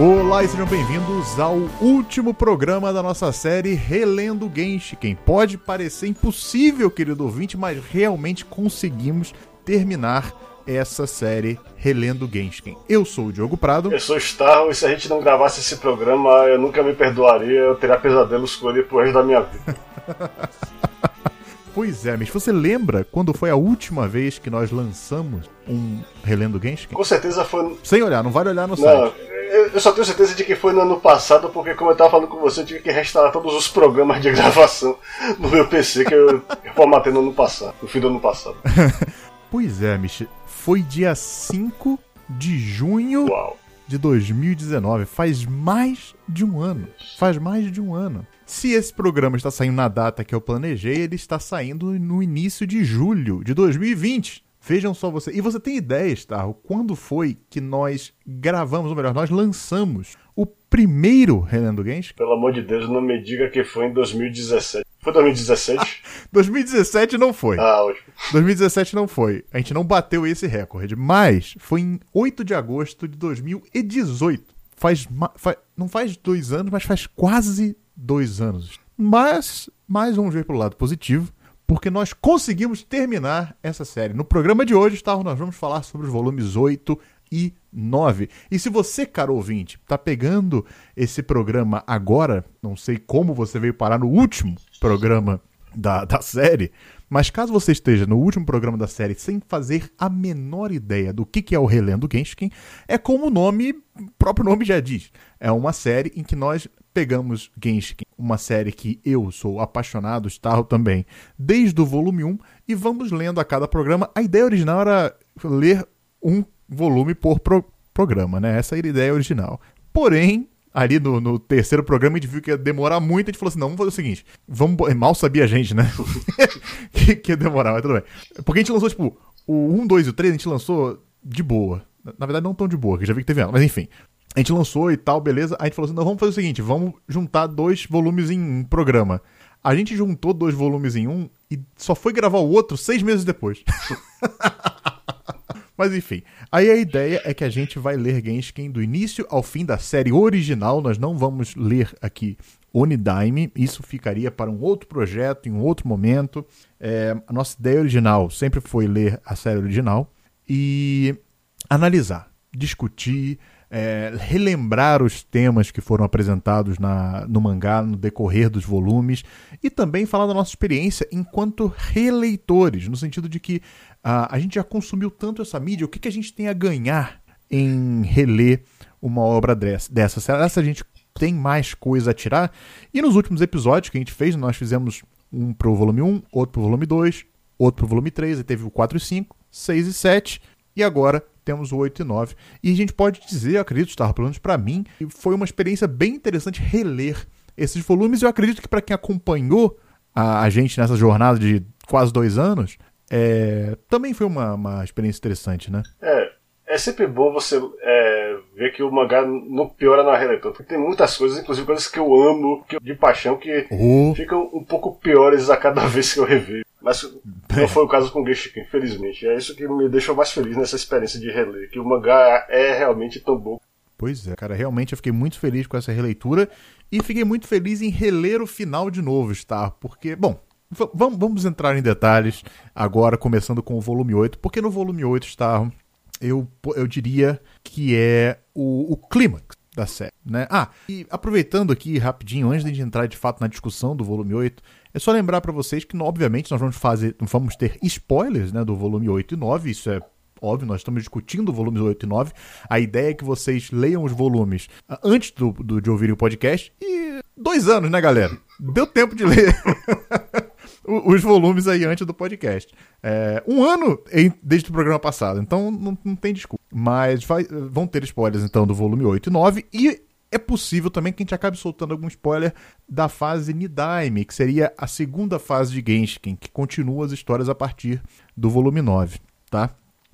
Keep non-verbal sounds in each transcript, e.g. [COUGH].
Olá e sejam bem-vindos ao último programa da nossa série Relendo Genshiken. Pode parecer impossível, querido ouvinte, mas realmente conseguimos terminar essa série Relendo Genshiken. Eu sou o Diogo Prado. Eu sou o Starro e se a gente não gravasse esse programa, eu nunca me perdoaria, eu teria pesadelos com ele pro resto da minha vida. [LAUGHS] Pois é, mas você lembra quando foi a última vez que nós lançamos um Relendo Genshiken? Com certeza foi. Sem olhar, não vale olhar no Não, site. Eu só tenho certeza de que foi no ano passado, porque como eu tava falando com você, eu tive que restaurar todos os programas de [LAUGHS] gravação no meu PC que eu eu formatei no ano passado, no fim do ano passado. [LAUGHS] Pois é, Mich, foi dia 5 de junho Uau. de 2019. Faz mais de um ano. Faz mais de um ano. Se esse programa está saindo na data que eu planejei, ele está saindo no início de julho de 2020. Vejam só você. E você tem ideia, Starro, quando foi que nós gravamos, ou melhor, nós lançamos o primeiro Relendo Games? Pelo amor de Deus, não me diga que foi em 2017. Foi 2017? 2017 [LAUGHS] não foi. ah, ótimo. 2017 não foi. A gente não bateu esse recorde. Mas foi em 8 de agosto de 2018. Faz, ma- fa- não faz dois anos, mas faz quase dois anos. Mas, mais vamos ver pelo lado positivo, porque nós conseguimos terminar essa série. No programa de hoje, Starro, nós vamos falar sobre os volumes 8 e 9. E se você, caro ouvinte, tá pegando esse programa agora, não sei como você veio parar no último programa da, da série, mas caso você esteja no último programa da série sem fazer a menor ideia do que, que é o Relendo Genshin, é como o nome, o próprio nome já diz. É uma série em que nós pegamos Genshin, uma série que eu sou apaixonado, Starro também, desde o volume 1, e vamos lendo a cada programa. A ideia original era ler um volume por pro- programa, né? Essa era a ideia original. Porém, ali no, no terceiro programa a gente viu que ia demorar muito, a gente falou assim, não, vamos fazer o seguinte, vamos... Mal sabia a gente, né? [LAUGHS] que, que ia demorar, mas tudo bem. Porque a gente lançou, tipo, o 1, 2 e o 3 a gente lançou de boa. Na- verdade, não tão de boa, que já vi que teve ano, mas enfim. A gente lançou e tal, beleza. A gente falou assim, não, vamos fazer o seguinte, vamos juntar dois volumes em um programa. A gente juntou dois volumes em um e só foi gravar o outro seis meses depois. [LAUGHS] Mas enfim, aí a ideia é que a gente vai ler Genshin do início ao fim da série original. Nós não vamos ler aqui Onidaime, isso ficaria para um outro projeto, em um outro momento. É, a nossa ideia original sempre foi ler a série original e analisar, discutir, é, relembrar os temas que foram apresentados na, no mangá no decorrer dos volumes e também falar da nossa experiência enquanto releitores, no sentido de que ah, a gente já consumiu tanto essa mídia, o que, que a gente tem a ganhar em reler uma obra dessa? Será que a gente tem mais coisa a tirar? E nos últimos episódios que a gente fez, nós fizemos um pro volume 1, outro pro volume 2, outro pro volume 3, aí teve o 4 e 5, 6 e 7, e agora temos o 8 e 9. E a gente pode dizer, eu acredito, Starro, pelo menos pra mim, foi uma experiência bem interessante reler esses volumes. Eu acredito que pra quem acompanhou a, a gente nessa jornada de quase dois anos, é, também foi uma, uma experiência interessante, né? É, é sempre bom você é, ver que o mangá não piora na releitura, porque tem muitas coisas, inclusive coisas que eu amo, que eu- de paixão, que Oh, ficam um pouco piores a cada [LAUGHS] vez que eu revejo. Mas não foi o caso com Genshin, infelizmente. É isso que me deixou mais feliz nessa experiência de reler, que o mangá é realmente tão bom. Pois é, cara, realmente eu fiquei muito feliz com essa releitura e fiquei muito feliz em reler o final de novo, Star, porque, bom, vamos, entrar em detalhes agora, começando com o volume 8, porque no volume 8, Star, eu, eu diria que é o, o clímax da série, né? Ah, e aproveitando aqui rapidinho, antes de entrar de fato na discussão do volume 8, é só lembrar pra vocês que, obviamente, nós vamos fazer, vamos ter spoilers, né, do volume 8 e 9, isso é óbvio, nós estamos discutindo volumes 8 e 9. A ideia é que vocês leiam os volumes ah, antes do, do- de ouvirem o podcast. E dois anos, né, galera? Deu tempo de ler [LAUGHS] os volumes aí antes do podcast. É, um ano desde o programa passado, então não, não tem desculpa. Mas vai- vão ter spoilers, então, do volume 8 e 9. E é possível também que a gente acabe soltando algum spoiler da fase Nidaime, que seria a segunda fase de Genshin, que continua as histórias a partir do volume 9, tá?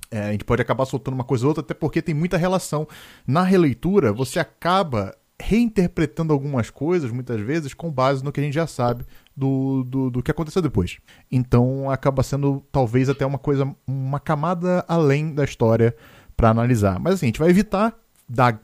É, a gente pode acabar soltando uma coisa ou outra, até porque tem muita relação. Na releitura, você acaba reinterpretando algumas coisas, muitas vezes, com base no que a gente já sabe do, do, do que aconteceu depois. Então acaba sendo talvez até uma coisa, uma camada além da história para analisar. Mas assim, a gente vai evitar dar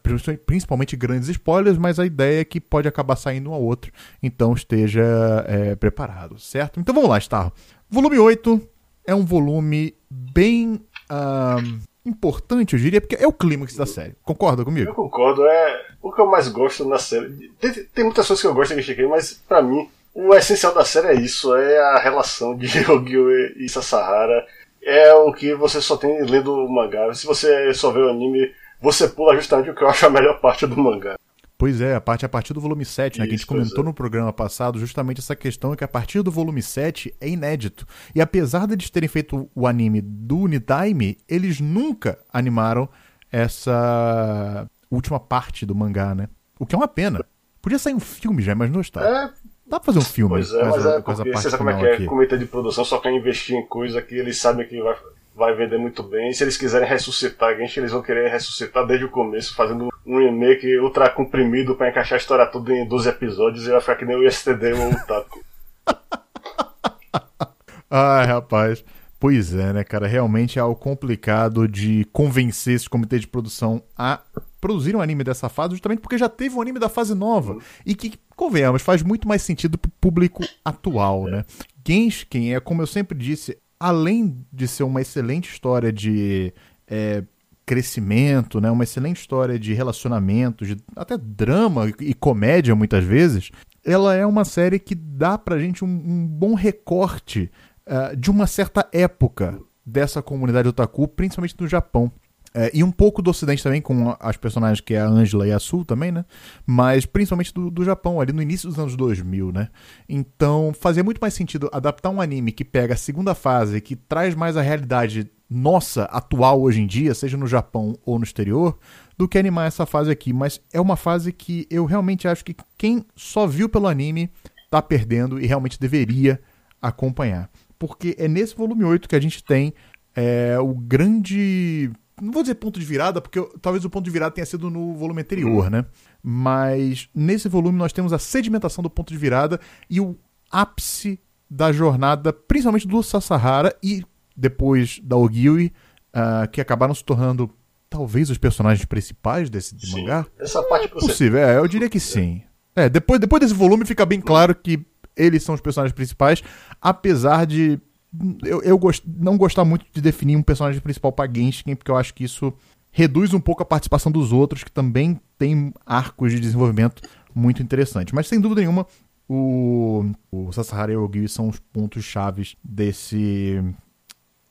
principalmente grandes spoilers, mas a ideia é que pode acabar saindo um ao outro. Então esteja é, preparado, certo? Então vamos lá, Star. Volume 8 é um volume bem uh, importante, eu diria, porque é o clímax da série. Concorda comigo? Eu concordo. É o que eu mais gosto na série. Tem, tem muitas coisas que eu gosto de Shikei, mas para mim o essencial da série é isso, é a relação de [LAUGHS] Yogyo e Sasahara. É o que você só tem lendo o mangá. Se você só vê o anime, você pula justamente o que eu acho a melhor parte do mangá. Pois é, a parte a partir do volume 7, né, Isso, que a gente comentou é. no programa passado, justamente essa questão é que a partir do volume 7 é inédito. E apesar de eles terem feito o anime do Unitime, eles nunca animaram essa última parte do mangá, né? O que é uma pena. Podia sair um filme já, mas não está. É, Dá pra fazer um filme. Pois é, mas é porque você sabe como é que é. Aqui. Comitê de produção só quer investir em coisa que eles sabem que vai, vai vender muito bem. Se eles quiserem ressuscitar gente, eles vão querer ressuscitar desde o começo, fazendo um remake ultra comprimido pra encaixar a história toda em 12 episódios e vai ficar que nem o STD ou o Taco. [LAUGHS] Ai, rapaz. Pois é, né, cara? Realmente é algo complicado de convencer esse comitê de produção a produzir um anime dessa fase, justamente porque já teve um anime da fase nova. E que, convenhamos, faz muito mais sentido pro público atual, é. né? Genshin é, como eu sempre disse, além de ser uma excelente história de é, crescimento, né? Uma excelente história de relacionamento, de até drama e comédia muitas vezes. Ela é uma série que dá pra gente um, um bom recorte uh, de uma certa época dessa comunidade otaku, principalmente no Japão. É, e um pouco do Ocidente também, com as personagens que é a Angela e a Sul também, né? Mas principalmente do, do Japão, ali no início dos anos 2000, né? Então fazia muito mais sentido adaptar um anime que pega a segunda fase, que traz mais a realidade nossa, atual hoje em dia, seja no Japão ou no exterior, do que animar essa fase aqui. Mas é uma fase que eu realmente acho que quem só viu pelo anime tá perdendo e realmente deveria acompanhar. Porque é nesse volume 8 que a gente tem é, o grande não vou dizer ponto de virada, porque eu, talvez o ponto de virada tenha sido no volume anterior, né? Mas nesse volume nós temos a sedimentação do ponto de virada e o ápice da jornada, principalmente do Sasahara e depois da Ogiwi, uh, que acabaram se tornando talvez os personagens principais desse sim. mangá. Essa parte é possível, é, eu diria que sim. É, depois, depois desse volume fica bem claro que eles são os personagens principais, apesar de eu, eu gost, não gostar muito de definir um personagem principal para Genshin, porque eu acho que isso reduz um pouco a participação dos outros, que também tem arcos de desenvolvimento muito interessantes. Mas sem dúvida nenhuma, o, o Sasahara e o Gui são os pontos chaves desse,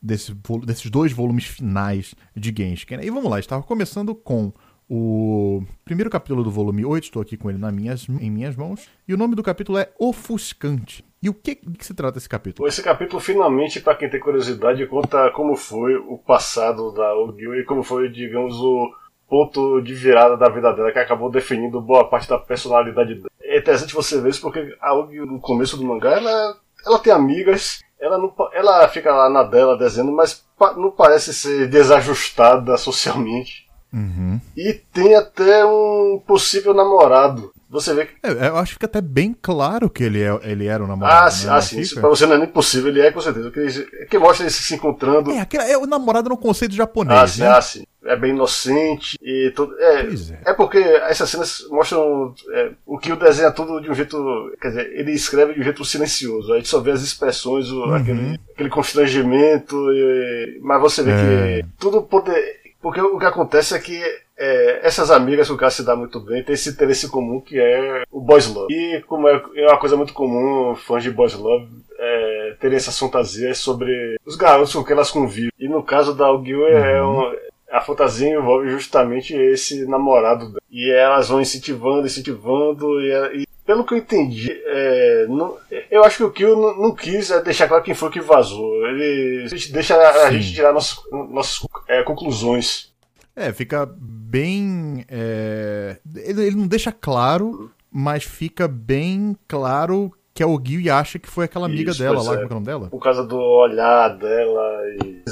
desse, desses dois volumes finais de Genshin. E vamos lá, estava começando com o primeiro capítulo do volume 8, estou aqui com ele minhas, em minhas mãos, e o nome do capítulo é Ofuscante. E o que, que se trata esse capítulo? Esse capítulo, finalmente, para quem tem curiosidade, conta como foi o passado da Ogil e como foi, digamos, o ponto de virada da vida dela, que acabou definindo boa parte da personalidade dela. É interessante você ver isso porque a Ogil, no começo do mangá, ela, ela tem amigas, ela, não, ela fica lá na dela desenhando, mas não parece ser desajustada socialmente. Uhum. E tem até um possível namorado. Você vê que. É, eu acho que fica até bem claro que ele, é, ele era o namorado. Ah, sim, né? ah, sim isso pra você não é nem possível, ele é com certeza. Que, que mostra ele se encontrando. É, aquele, é o namorado no conceito japonês. Ah, sim, né? ah, sim. É bem inocente e tudo. É, é. é porque essas cenas mostram é, o que o desenha tudo de um jeito. Quer dizer, ele escreve de um jeito silencioso. A gente só vê as expressões, o, uhum. aquele, aquele constrangimento, e, mas você vê é. que tudo poder. Porque o que acontece é que é, essas amigas que o cara se dá muito bem têm esse interesse comum que é o boys love. E como é, é uma coisa muito comum, fãs de boys love é, terem essas fantasias sobre os garotos com quem elas convivem. E no caso da Algil é uhum. um, a fantasia envolve justamente esse namorado dela. E elas vão incentivando, incentivando, e, e pelo que eu entendi, é, não, eu acho que o Kill não, não, quis é, deixar claro quem foi que vazou. Ele deixa a, a gente tirar nossas, nossas é, conclusões. É, fica bem. É... Ele, ele, não deixa claro, mas fica bem claro que é o Gui acha que foi aquela amiga Isso, dela lá, é. como é o nome dela? Por causa do olhar dela e.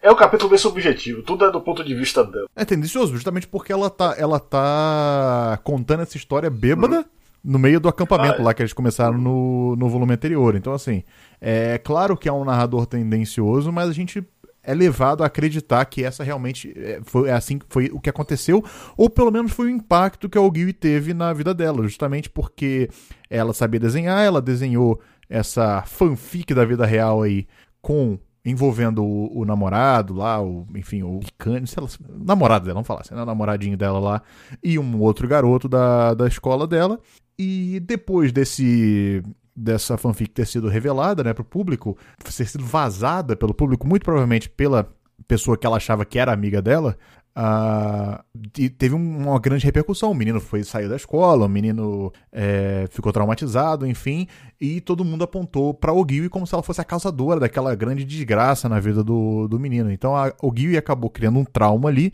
É um capítulo bem subjetivo, tudo é do ponto de vista dela. É tendencioso, justamente porque ela tá, ela tá contando essa história bêbada. Uhum. No meio do acampamento ah, lá que eles começaram no, no volume anterior. Então, assim, é claro que é um narrador tendencioso, mas a gente é levado a acreditar que essa realmente é, foi é assim foi o que aconteceu, ou pelo menos foi o impacto que a Ogilvy teve na vida dela, justamente porque ela sabia desenhar, ela desenhou essa fanfic da vida real aí com envolvendo o, o namorado lá, o, enfim, o Kanye, sei lá, namorado dela, vamos falar assim, né, o namoradinho dela lá, e um outro garoto da, da escola dela. E depois desse dessa fanfic ter sido revelada, né, pro público, ter sido vazada pelo público, muito provavelmente pela pessoa que ela achava que era amiga dela, uh, teve uma grande repercussão. O menino foi saiu da escola, o menino é, ficou traumatizado, enfim, e todo mundo apontou para Ogilvy como se ela fosse a causadora daquela grande desgraça na vida do, do menino. Então a Ogilvy acabou criando um trauma ali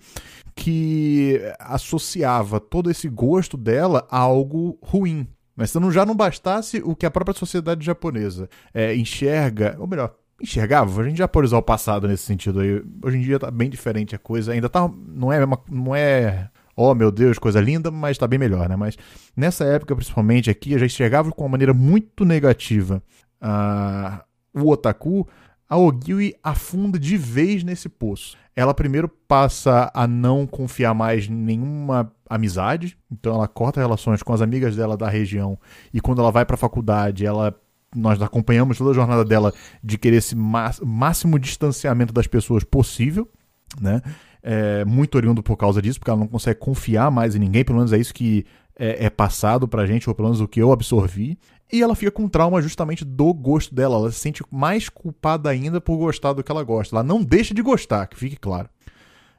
que associava todo esse gosto dela a algo ruim. Mas se não, já não bastasse o que a própria sociedade japonesa é, enxerga, ou melhor, enxergava, a gente já pode usar o passado nesse sentido aí. Hoje em dia tá bem diferente a coisa, ainda tá, não é, não é, oh meu Deus, coisa linda, mas tá bem melhor, né? Mas nessa época, principalmente aqui, eu já enxergava com uma maneira muito negativa uh, o otaku, a Ogiwi afunda de vez nesse poço. Ela primeiro passa a não confiar mais em nenhuma amizade, então ela corta relações com as amigas dela da região e quando ela vai para a faculdade, ela nós acompanhamos toda a jornada dela de querer esse máximo distanciamento das pessoas possível, né? É, muito oriundo por causa disso, porque ela não consegue confiar mais em ninguém, pelo menos é isso que é, é passado pra gente, ou pelo menos o que eu absorvi. E ela fica com trauma justamente do gosto dela. Ela se sente mais culpada ainda por gostar do que ela gosta. Ela não deixa de gostar, que fique claro.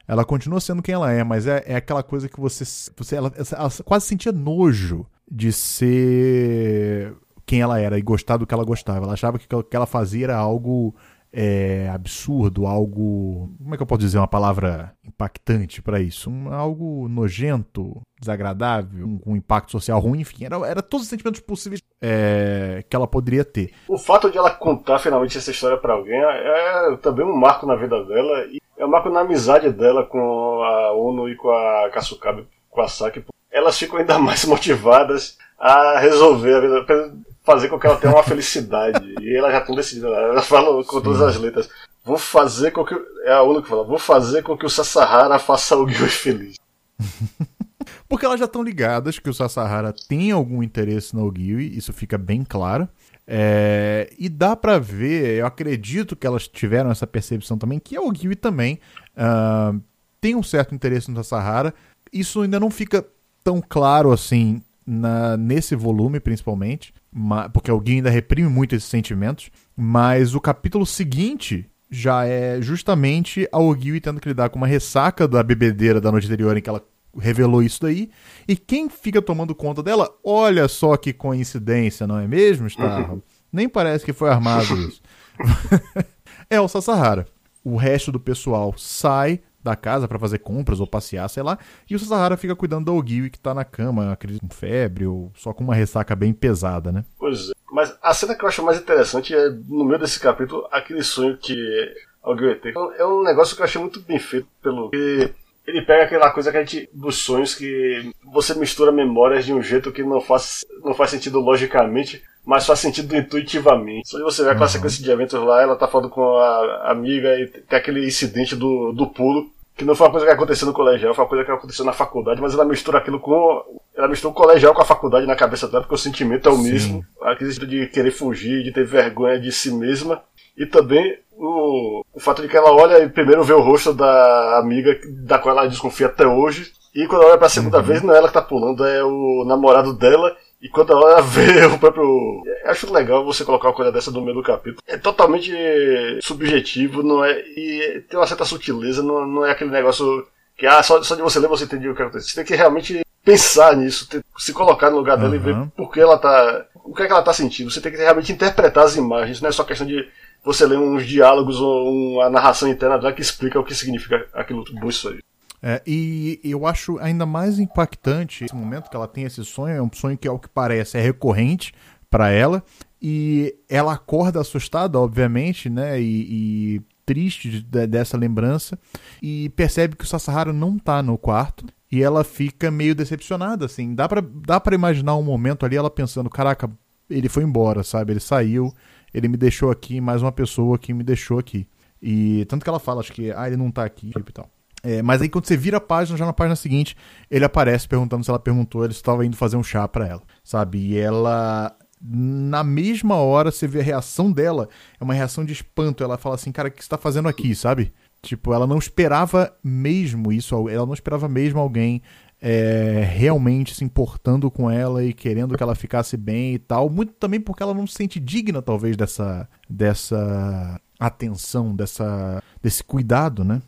Ela continua sendo quem ela é, mas é, é aquela coisa que você. você ela, ela quase sentia nojo de ser quem ela era e gostar do que ela gostava. Ela achava que o que ela fazia era algo é, absurdo, algo. Como é que eu posso dizer uma palavra impactante para isso? Um, algo nojento, desagradável, um, um, impacto social ruim, enfim, era, era todos os sentimentos possíveis é, que ela poderia ter. O fato de ela contar finalmente essa história para alguém é, é também um marco na vida dela e é um marco na amizade dela com a Ono e com a Kasukabe, com a Saki. Elas ficam ainda [LAUGHS] mais motivadas a resolver a vida fazer com que ela tenha uma [LAUGHS] felicidade. e ela já estão decidindo, ela fala com todas as letras. Vou fazer com que. É a única que fala, vou fazer com que o Sasahara faça o Gui feliz. [LAUGHS] Porque elas já estão ligadas que o Sasahara tem algum interesse no Ogiwi, isso fica bem claro. É, e dá para ver, eu acredito que elas tiveram essa percepção também, que a Ogiwi também uh, tem um certo interesse no Sasahara. Isso ainda não fica tão claro assim na, nesse volume, principalmente porque alguém ainda reprime muito esses sentimentos, mas o capítulo seguinte já é justamente a Ogiwi tendo que lidar com uma ressaca da bebedeira da noite anterior em que ela revelou isso daí. E quem fica tomando conta dela, olha só que coincidência, não é mesmo, Starro? Uhum. Nem parece que foi armado [LAUGHS] isso. [LAUGHS] é o Sasahara. O resto do pessoal sai da casa para fazer compras ou passear, sei lá, e o Sasahara fica cuidando da Ogiwi que tá na cama, acredito, com febre ou só com uma ressaca bem pesada, né? Pois é. Mas a cena que eu acho mais interessante é, no meio desse capítulo, aquele sonho que a Ogiwi tem. Então, é um negócio que eu achei muito bem feito pelo... Que ele pega aquela coisa que a gente, dos sonhos que você mistura memórias de um jeito que não faz, não faz sentido logicamente, mas faz sentido intuitivamente. Só de você ver aquela uhum. sequência de eventos lá, ela tá falando com a amiga e tem aquele incidente do, do pulo, que não foi uma coisa que aconteceu no colegial, foi uma coisa que aconteceu na faculdade, mas ela mistura aquilo com. Ela mistura o colegial com a faculdade na cabeça dela, porque o sentimento é o Sim. mesmo. Aquele de querer fugir, de ter vergonha de si mesma. E também o, o fato de que ela olha e primeiro vê o rosto da amiga da qual ela desconfia até hoje. E quando ela olha pra segunda uhum. vez, não é ela que tá pulando, é o namorado dela. E quando ela [LAUGHS] vê o próprio. Eu acho legal você colocar uma coisa dessa no meio do capítulo. É totalmente subjetivo, não é. E tem uma certa sutileza, não, não é aquele negócio que ah, só, só de você ler você entendeu o que aconteceu. Você tem que realmente pensar nisso, ter, se colocar no lugar dela uhum. e ver por que ela tá. O que é que ela tá sentindo. Você tem que realmente interpretar as imagens, não é só questão de você ler uns diálogos ou uma narração interna dela que explica o que significa aquilo tudo isso aí. É, e eu acho ainda mais impactante esse momento que ela tem esse sonho, é um sonho que, ao que parece, é recorrente para ela, e ela acorda assustada, obviamente, né, e, e triste de, dessa lembrança, e percebe que o Sasahara não tá no quarto, e ela fica meio decepcionada, assim, dá pra, dá pra imaginar um momento ali ela pensando, caraca, ele foi embora, sabe, ele saiu, ele me deixou aqui, mais uma pessoa que me deixou aqui. E tanto que ela fala, acho que, ah, ele não tá aqui tipo, e tal. É, mas aí quando você vira a página, já na página seguinte, ele aparece perguntando se ela perguntou, ele estava indo fazer um chá para ela, sabe? E ela na mesma hora você vê a reação dela, é uma reação de espanto. Ela fala assim, cara, o que você tá fazendo aqui, sabe? Tipo, ela não esperava mesmo isso, ela não esperava mesmo alguém é, realmente se importando com ela e querendo que ela ficasse bem e tal. Muito também porque ela não se sente digna, talvez, dessa, dessa atenção, dessa, desse cuidado, né?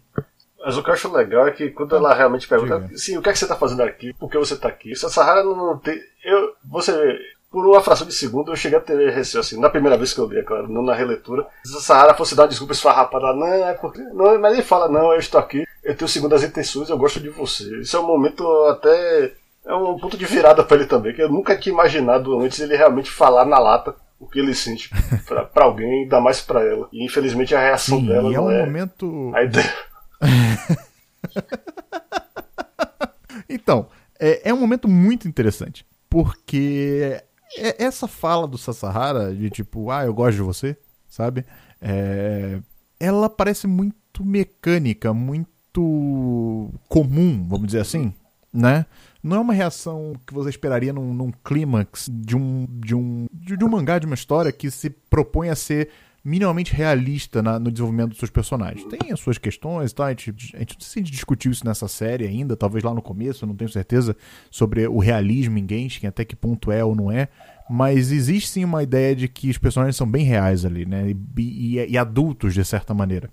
Mas o que eu acho legal é que quando ela realmente pergunta, Diga. sim, o que é que você está fazendo aqui? Por que você está aqui? Essa Sahara não tem. Eu, você por uma fração de segundo eu cheguei a ter receio, assim, na primeira vez que eu li, é claro, não na releitura. Se a Sahara fosse dar uma desculpa esfarrapada, não, é porque. Não, mas ele fala, não, eu estou aqui, eu tenho segundas intenções, eu gosto de você. Isso é um momento até. É um ponto de virada para ele também, que eu nunca tinha imaginado antes ele realmente falar na lata o que ele sente [LAUGHS] para alguém, ainda mais para ela. E infelizmente a reação Sim, dela. é um é momento. A ideia. [LAUGHS] então, é, é um momento muito interessante. Porque é, essa fala do Sasahara, de tipo, ah, eu gosto de você, sabe? É, ela parece muito mecânica, muito comum, vamos dizer assim, né? Não é uma reação que você esperaria num, num clímax de um, de, um, de, de um mangá, de uma história que se propõe a ser minimamente realista na, no desenvolvimento dos seus personagens. Tem as suas questões, tá? A gente, a gente não se discutiu isso nessa série ainda, talvez lá no começo, eu não tenho certeza sobre o realismo em Genshin, até que ponto é ou não é. Mas existe sim uma ideia de que os personagens são bem reais ali, né? E, e, e adultos, de certa maneira.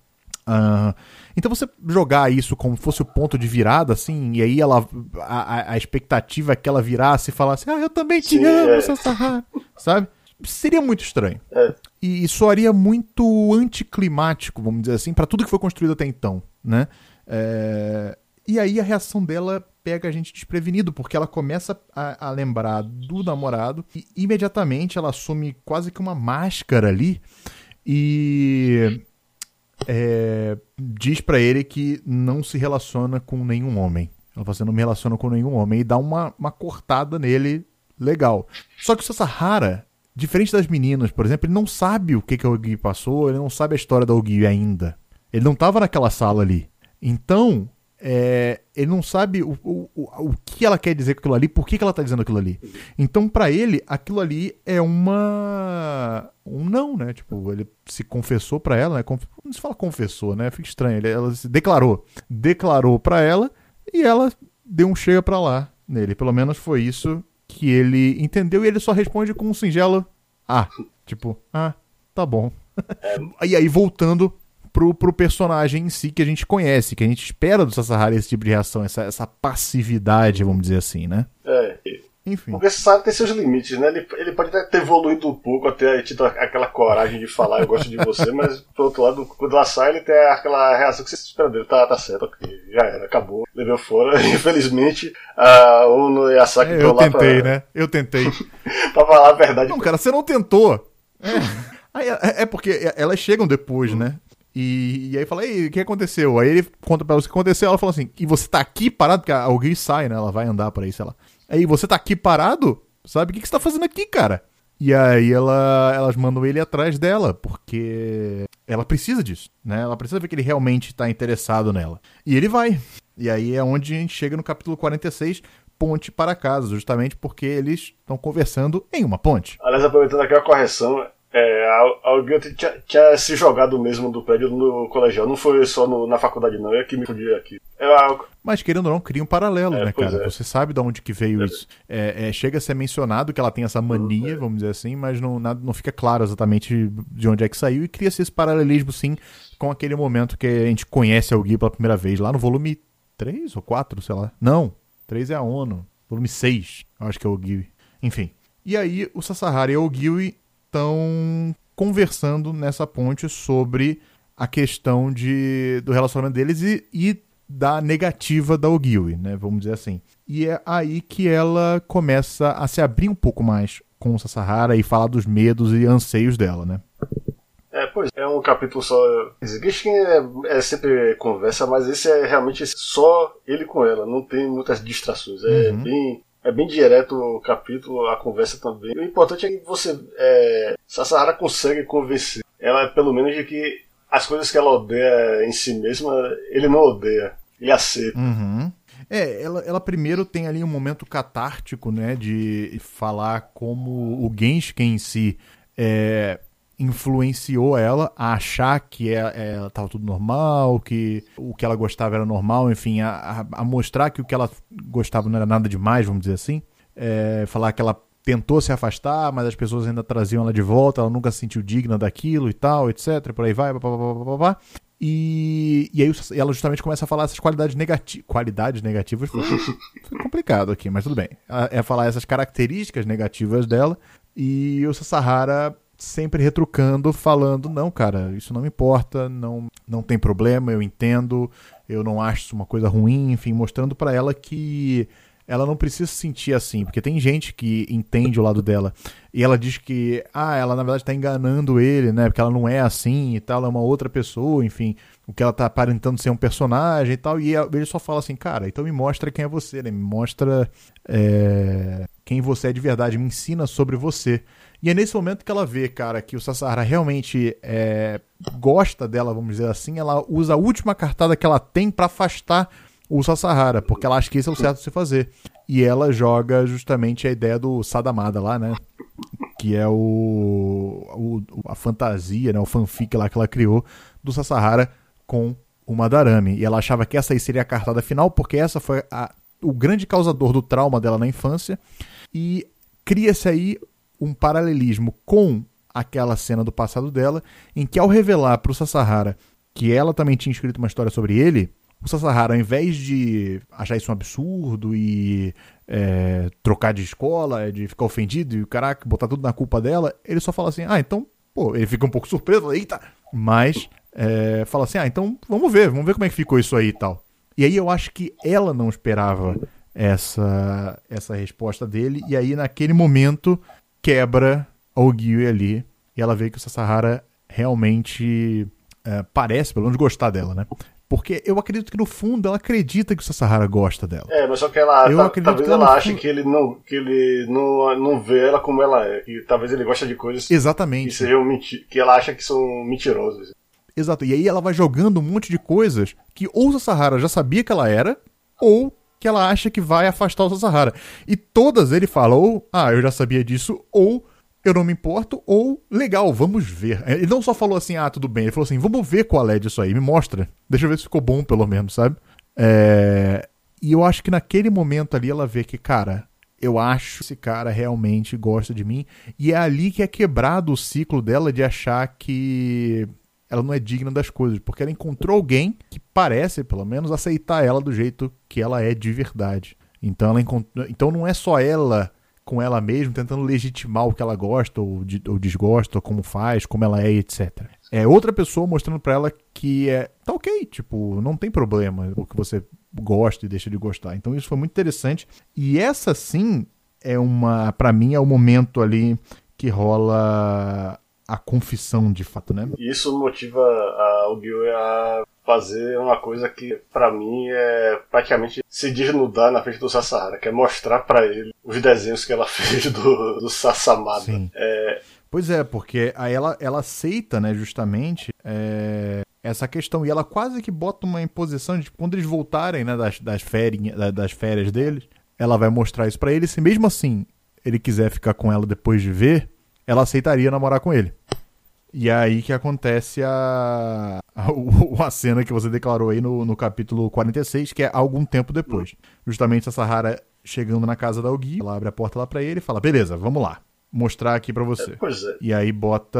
Uh, então você jogar isso como fosse o ponto de virada, assim, e aí ela a, a expectativa é que ela virasse e falasse, ah, eu também te Sim, amo, é. Sassahara, sabe? Seria muito estranho. É. E, e soaria muito anticlimático, vamos dizer assim, para tudo que foi construído até então, né? É... E aí a reação dela pega a gente desprevenido, porque ela começa a, a, lembrar do namorado e imediatamente ela assume quase que uma máscara ali e é, diz para ele que não se relaciona com nenhum homem. Ela fala assim, não me relaciona com nenhum homem e dá uma, uma cortada nele legal. Só que o Sasahara, Diferente das meninas, por exemplo, ele não sabe o que, que a Ogi passou, ele não sabe a história da Ogi ainda. Ele não estava naquela sala ali. Então, é, ele não sabe o, o, o, que ela quer dizer com aquilo ali, por que, que ela está dizendo aquilo ali. Então, para ele, aquilo ali é uma. Um não, né? Tipo, ele se confessou para ela, né? Não se fala confessou, né? Fica estranho. Ele, ela se declarou. Declarou para ela e ela deu um chega para lá nele. Pelo menos foi isso que ele entendeu e ele só responde com um singelo ah. Tipo, ah, tá bom. [LAUGHS] e aí, voltando pro, pro personagem em si que a gente conhece, que a gente espera do Sasahara esse tipo de reação, essa, essa passividade, vamos dizer assim, né? É. Enfim. Porque você sabe tem seus limites, né? Ele, ele pode até ter evoluído um pouco, até tido aquela coragem de falar, eu gosto de você, mas por outro lado, quando ela sai, ele tem aquela reação que você espera dele, tá, tá certo, ok, já era, acabou, levou fora. [LAUGHS] Infelizmente, a Uno e a Saki é, Eu tentei, pra... né? Eu tentei. [LAUGHS] pra falar a verdade. Não, cara, você não tentou. É, é, é porque elas chegam depois, né? E, e, aí fala, ei, o que aconteceu? Aí ele conta pra ela o que aconteceu, ela fala assim, e você tá aqui parado? Porque alguém sai, né? Ela vai andar por aí, sei lá. Aí você tá aqui parado? Sabe? O que, que você tá fazendo aqui, cara? E aí ela, elas mandam ele atrás dela, porque ela precisa disso, né? Ela precisa ver que ele realmente tá interessado nela. E ele vai. E aí é onde a gente chega no capítulo 46, Ponte para casa, justamente porque eles estão conversando em uma ponte. Aliás, aproveitando aqui a correção, é, alguém tinha, tinha, se jogado mesmo do prédio no colegial, não foi só no, na faculdade, não. É que me fudi aqui. É, Mas querendo ou não, cria um paralelo, é, né, cara? É. Você sabe de onde que veio é. isso. É, é, chega a ser mencionado que ela tem essa mania, vamos dizer assim, mas não, nada, não fica claro exatamente de onde é que saiu e cria-se esse paralelismo, sim, com aquele momento que a gente conhece alguém pela primeira vez, lá no volume 3 ou 4, sei lá. Não, 3 é a ONU. Volume 6, acho que é o Gui. Enfim. E aí, o Sasahara e o Gui estão conversando nessa ponte sobre a questão de, do relacionamento deles e, e da negativa da Ogiwi, né? Vamos dizer assim. E é aí que ela começa a se abrir um pouco mais com o Sasahara e falar dos medos e anseios dela, né? É, pois é um capítulo só. Genshin é, é sempre conversa, mas esse é realmente só ele com ela, não tem muitas distrações. É uhum. bem é bem direto o capítulo, a conversa também. O importante é que você. É, Sasahara consegue convencer ela, pelo menos, de que as coisas que ela odeia em si mesma, ele não odeia. Ele aceita. Uhum. É, ela, ela primeiro tem ali um momento catártico, né? De falar como o Genshin em si é, influenciou ela a achar que ela é, é, estava tudo normal, que o que ela gostava era normal, enfim, a, a, mostrar que o que ela gostava não era nada demais, vamos dizer assim. É, falar que ela tentou se afastar, mas as pessoas ainda traziam ela de volta, ela nunca se sentiu digna daquilo e tal, etc. Por aí vai, blá, E, e aí ela justamente começa a falar essas qualidades negativas. Qualidades negativas foi, foi [LAUGHS] complicado aqui, mas tudo bem. É falar essas características negativas dela. E o Sahara sempre retrucando, falando: não, cara, isso não me importa, não, não tem problema, eu entendo, eu não acho isso uma coisa ruim, enfim, mostrando para ela que ela não precisa se sentir assim, porque tem gente que entende o lado dela e ela diz que, ah, ela na verdade está enganando ele, né, porque ela não é assim e tal, ela é uma outra pessoa, enfim, o que ela tá aparentando ser um personagem e tal, e ele só fala assim, cara, então me mostra quem é você, né, me mostra é, quem você é de verdade, me ensina sobre você. E é nesse momento que ela vê, cara, que o Sasahara realmente é, gosta dela, vamos dizer assim, ela usa a última cartada que ela tem para afastar o Sasahara, porque ela acha que esse é o certo de se fazer. E ela joga justamente a ideia do Sadamada lá, né? Que é o, o a fantasia, né? o fanfic lá que ela criou do Sasahara com o Madarame. E ela achava que essa aí seria a cartada final, porque essa foi a, o grande causador do trauma dela na infância. E cria-se aí um paralelismo com aquela cena do passado dela, em que ao revelar para o Sasahara que ela também tinha escrito uma história sobre ele, o Sasahara, ao invés de achar isso um absurdo e é, trocar de escola, de ficar ofendido e caraca, botar tudo na culpa dela, ele só fala assim: ah, então, pô, ele fica um pouco surpreso, eita, mas é, fala assim: ah, então vamos ver, vamos ver como é que ficou isso aí e tal. E aí eu acho que ela não esperava essa, essa resposta dele, e aí naquele momento quebra o Gyue ali e ela vê que o Sasahara realmente é, parece, pelo menos, gostar dela, né? Porque eu acredito que no fundo ela acredita que o Sasahara gosta dela. É, mas só que ela. Eu tá, acredito talvez que ela, ela ache que ele, não, que ele não, não vê ela como ela é. Que talvez ele gosta de coisas. Exatamente. Que, que ela acha que são mentirosas. Exato. E aí ela vai jogando um monte de coisas que ou o Sasahara já sabia que ela era, ou que ela acha que vai afastar o Sasahara. E todas ele fala, ou, ah, eu já sabia disso, ou eu não me importo, ou legal, vamos ver. Ele não só falou assim, ah, tudo bem, ele falou assim, vamos ver qual é disso aí, me mostra. Deixa eu ver se ficou bom, pelo menos, sabe? É... E eu acho que naquele momento ali ela vê que, cara, eu acho que esse cara realmente gosta de mim. E é ali que é quebrado o ciclo dela de achar que ela não é digna das coisas, porque ela encontrou alguém que parece, pelo menos, aceitar ela do jeito que ela é de verdade. Então, ela então não é só ela com ela mesma, tentando legitimar o que ela gosta ou, de, ou desgosta, ou como faz, como ela é, etc. É outra pessoa mostrando para ela que é tá ok, tipo, não tem problema o que você gosta e deixa de gostar. Então isso foi muito interessante. E essa sim é uma, para mim é o momento ali que rola a confissão de fato, né? E isso motiva a, o Gil a fazer uma coisa que para mim é praticamente se desnudar na frente do Sassahara, que é mostrar para ele os desenhos que ela [LAUGHS] fez do, do Sassamada. Sim. É... Pois é, porque aí ela, ela aceita, né, justamente, é, essa questão. E ela quase que bota uma imposição de quando eles voltarem, né, das, das, férias, das férias deles, ela vai mostrar isso para ele. Se mesmo assim ele quiser ficar com ela depois de ver, ela aceitaria namorar com ele. E é aí que acontece a, a, [LAUGHS] a cena que você declarou aí no, no capítulo 46, que é algum tempo depois. Justamente a Sahara chegando na casa da Ogi, ela abre a porta lá para ele e fala: beleza, vamos lá mostrar aqui para você. É, pois é. E aí bota.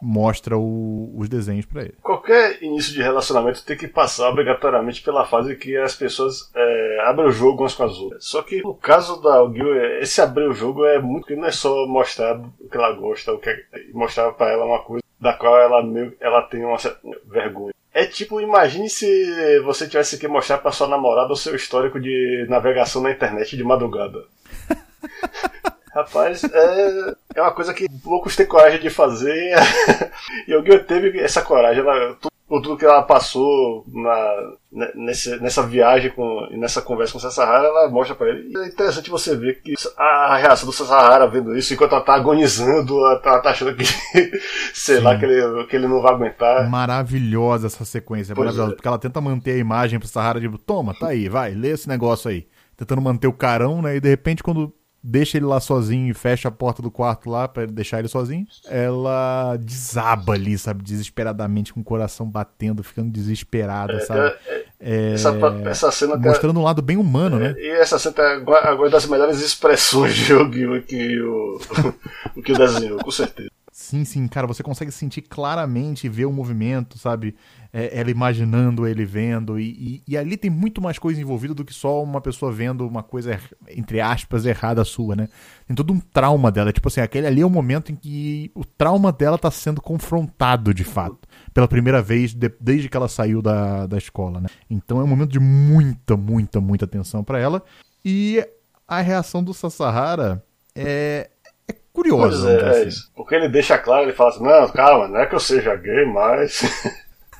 mostra o, os desenhos para ele. Qualquer início de relacionamento tem que passar obrigatoriamente pela fase que as pessoas é, abrem o jogo umas com as outras. Só que no caso da Gil, esse abrir o jogo é muito. não é só mostrar o que ela gosta, o que é, mostrar para ela uma coisa da qual ela, meio, ela tem uma vergonha. É tipo, imagine se você tivesse que mostrar para sua namorada o seu histórico de navegação na internet de madrugada. [LAUGHS] Rapaz, é, é uma coisa que poucos têm coragem de fazer. [LAUGHS] e alguém teve essa coragem. Ela, por tudo que ela passou na, nesse, nessa viagem com, nessa conversa com o Sasahara, ela mostra para ele. E é interessante você ver que a reação do Sasahara vendo isso, enquanto ela tá agonizando, ela tá, tá achando que, [LAUGHS] sei Sim. lá, que ele, que ele não vai aguentar. Maravilhosa essa sequência, pois maravilhosa, é. porque ela tenta manter a imagem pro Sahara, tipo, toma, tá aí, vai, lê esse negócio aí. Tentando manter o carão, né? E de repente, quando deixa ele lá sozinho e fecha a porta do quarto lá para deixar ele sozinho. Ela desaba ali, sabe, desesperadamente, com o coração batendo, ficando desesperada, é, sabe? É, é, essa, essa cena mostrando tá, um lado bem humano, né? E essa cena tá agora das melhores expressões de Yu-Gi-Oh! que o, [LAUGHS] o que o desenhou, com certeza. Sim, sim, cara, você consegue sentir claramente, ver o movimento, sabe? É, ela imaginando, ele vendo, e, e, e, ali tem muito mais coisa envolvida do que só uma pessoa vendo uma coisa, entre aspas, errada sua, né? Tem todo um trauma dela. Tipo assim, aquele ali é o momento em que o trauma dela tá sendo confrontado de fato, pela primeira vez de, desde que ela saiu da, da escola, né? Então é um momento de muita, muita, muita atenção para ela. E a reação do Sasahara é, curioso. Pois é, é assim. isso. Porque ele deixa claro, ele fala assim, não, calma, não é que eu seja gay, mas.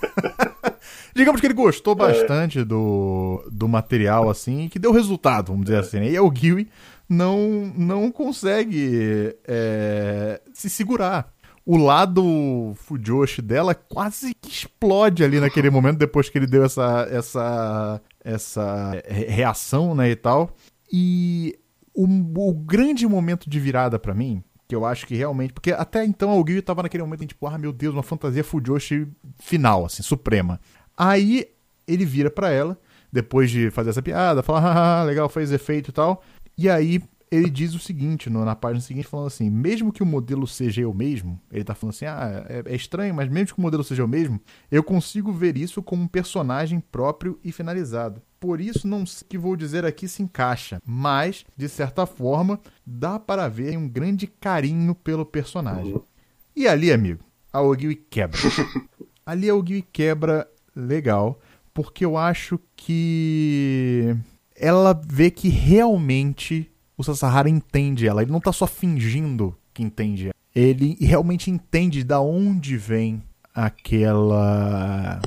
[LAUGHS] Digamos que ele gostou é. bastante é. do, do material, assim, que deu resultado, vamos dizer é. assim. Né? E o Gui não, não consegue é, se segurar. O lado Fujoshi dela quase que explode ali naquele [LAUGHS] momento, depois que ele deu essa, essa, essa reação, né, e tal. E o, o grande momento de virada para mim que eu acho que realmente. Porque até então o Gui tava naquele momento em tipo, ah, meu Deus, uma fantasia Fujoshi final, assim, suprema. Aí ele vira para ela, depois de fazer essa piada, fala, ah, legal, fez efeito e tal. E aí ele diz o seguinte, no, na página seguinte, falando assim: mesmo que o modelo seja eu mesmo, ele tá falando assim: ah, é, é, estranho, mas mesmo que o modelo seja eu mesmo, eu consigo ver isso como um personagem próprio e finalizado. Por isso, não sei o que vou dizer aqui se encaixa, mas, de certa forma, dá para ver um grande carinho pelo personagem. Uhum. E ali, amigo, a Ogiwi quebra. [LAUGHS] ali a Ogiwi quebra legal, porque eu acho que ela vê que realmente o Sasahara entende ela. Ele não tá só fingindo que entende ela. Ele realmente entende da onde vem aquela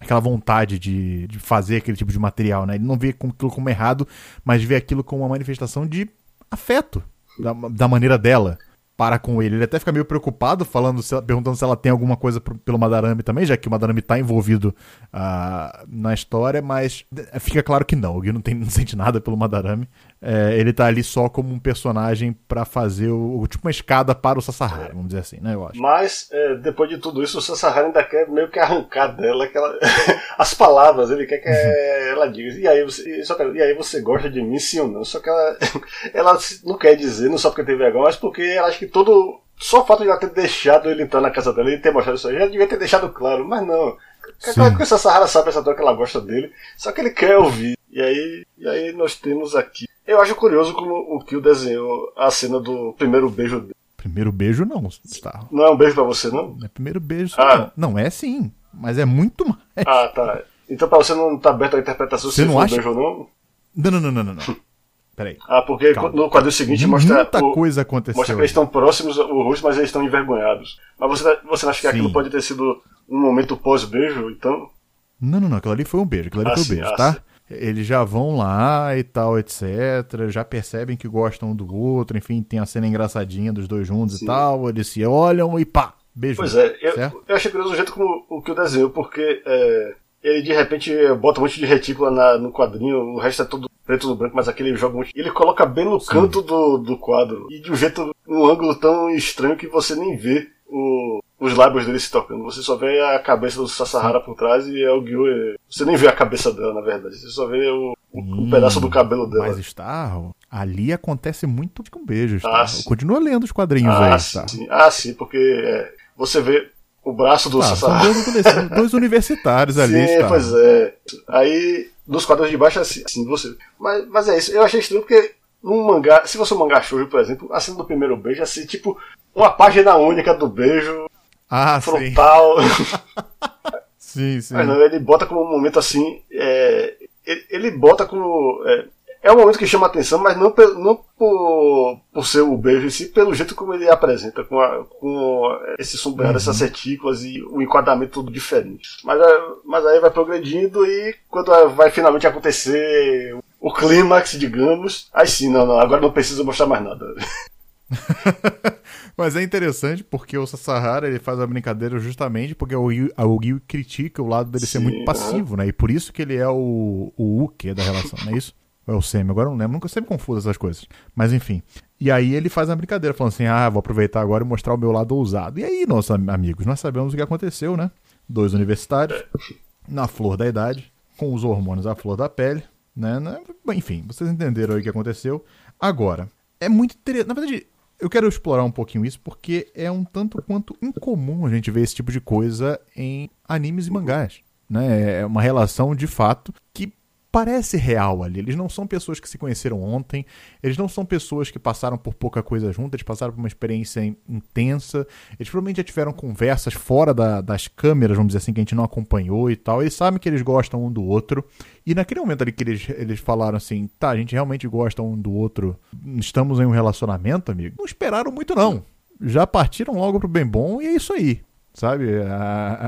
aquela vontade de, de fazer aquele tipo de material, né? Ele não vê aquilo como errado, mas vê aquilo como uma manifestação de afeto da, da maneira dela para com ele. Ele até fica meio preocupado, falando, se, perguntando se ela tem alguma coisa pro, pelo Madarame também, já que o Madarame está envolvido uh, na história, mas fica claro que não. O Gui não, tem, não sente nada pelo Madarame. É, ele tá ali só como um personagem para fazer o, tipo uma escada para o Sasahara, vamos dizer assim, né? Eu acho. Mas, é, depois de tudo isso, o Sasahara ainda quer meio que arrancar dela aquela... [LAUGHS] as palavras, ele quer que ela diga. E aí, você, só que, e aí você gosta de mim, sim ou não? Só que ela, [LAUGHS] ela não quer dizer, não só porque tem vergonha, mas porque ela acha que todo. Só o fato de ela ter deixado ele entrar na casa dela e ter mostrado isso aí, já devia ter deixado claro, mas não. Aquela coisa, Sahara sabe essa dor que ela gosta dele, só que ele quer ouvir. E aí, e aí nós temos aqui. Eu acho curioso como o Kill desenhou a cena do primeiro beijo dele. Primeiro beijo não, está. Não é um beijo pra você, não? É primeiro beijo, ah. não. não. é sim, mas é muito mais. Ah, tá. Então pra você não tá aberto à interpretação você se não for acha... um beijo ou não? Não, não, não, não, não. não. [LAUGHS] Peraí. Ah, porque Calma. no quadro seguinte mostra. Muita o, coisa aconteceu. Mostra que eles estão próximos o rosto, mas eles estão envergonhados. Mas você, você acha que Sim. aquilo pode ter sido um momento pós-beijo, então? Não, não, não. Aquilo ali foi um beijo. Aquilo ali ah, foi um beijo, ah, tá? Sim. Eles já vão lá e tal, etc. Já percebem que gostam um do outro. Enfim, tem a cena engraçadinha dos dois juntos sim. e tal. Eles se olham e pá, beijo. Pois é, eu, eu, achei curioso o jeito como o que eu desenho, porque é, ele de repente bota um monte de retícula na, no quadrinho, o resto é todo preto no branco, mas aquele joga muito. Ele coloca bem no Sim. canto do, do quadro. E de um jeito, um ângulo tão estranho que você nem vê o, os lábios dele se tocando. Você só vê a cabeça do Sasahara por trás e é o Gyu. Você nem vê a cabeça dela, na verdade. Você só vê o, hum, pedaço do cabelo dela. Mas Starro, ali acontece muito com beijos. Ah, Continua lendo os quadrinhos ah, aí, sim, sim. Ah, sim, porque é, você vê o braço do ah, Sasahara. São dois, [LAUGHS] dois universitários ali. Sim, pois é. Aí dos quadros de baixo assim, assim você. Mas, mas é isso, eu achei estranho porque num mangá, se fosse um mangá shoujo, por exemplo, a cena do primeiro beijo, assim, tipo, uma página única do beijo. Ah, frontal. [LAUGHS] Sim, sim. Mas não, ele bota como um momento assim. É, ele, ele bota como. É, é um momento que chama atenção, mas não, não por, por ser o beijo em si, pelo jeito como ele apresenta, com, a, com esse sombreado, uhum. essas retículas e o enquadramento todo diferente. Mas, é, mas aí vai progredindo e quando vai finalmente acontecer o clímax, digamos, aí sim, não, não, agora não precisa mostrar mais nada. [LAUGHS] Mas é interessante porque o Sasahara ele faz a brincadeira justamente porque o Gil, o Gil critica o lado dele Sim, ser muito passivo, né? E por isso que ele é o, o Uke da relação, não é isso? Ou é o Semi, agora eu não lembro, nunca sempre confuso essas coisas. Mas enfim. E aí ele faz uma brincadeira, falando assim: ah, vou aproveitar agora e mostrar o meu lado ousado. E aí, nossos amigos, nós sabemos o que aconteceu, né? Dois universitários, na flor da idade, com os hormônios à flor da pele, né? Enfim, vocês entenderam aí o que aconteceu. Agora, é muito interessante. Na verdade, eu quero explorar um pouquinho isso porque é um tanto quanto incomum a gente ver esse tipo de coisa em animes e mangás. Né? É uma relação de fato que parece real ali. Eles não são pessoas que se conheceram ontem, eles não são pessoas que passaram por pouca coisa juntas, eles passaram por uma experiência intensa, eles provavelmente já tiveram conversas fora da, das câmeras, vamos dizer assim, que a gente não acompanhou e tal. Eles sabem que eles gostam um do outro. E naquele momento ali que eles, eles falaram assim, tá, a gente realmente gosta um do outro, estamos em um relacionamento, amigo, não esperaram muito não. Já partiram logo pro bem bom e é isso aí sabe?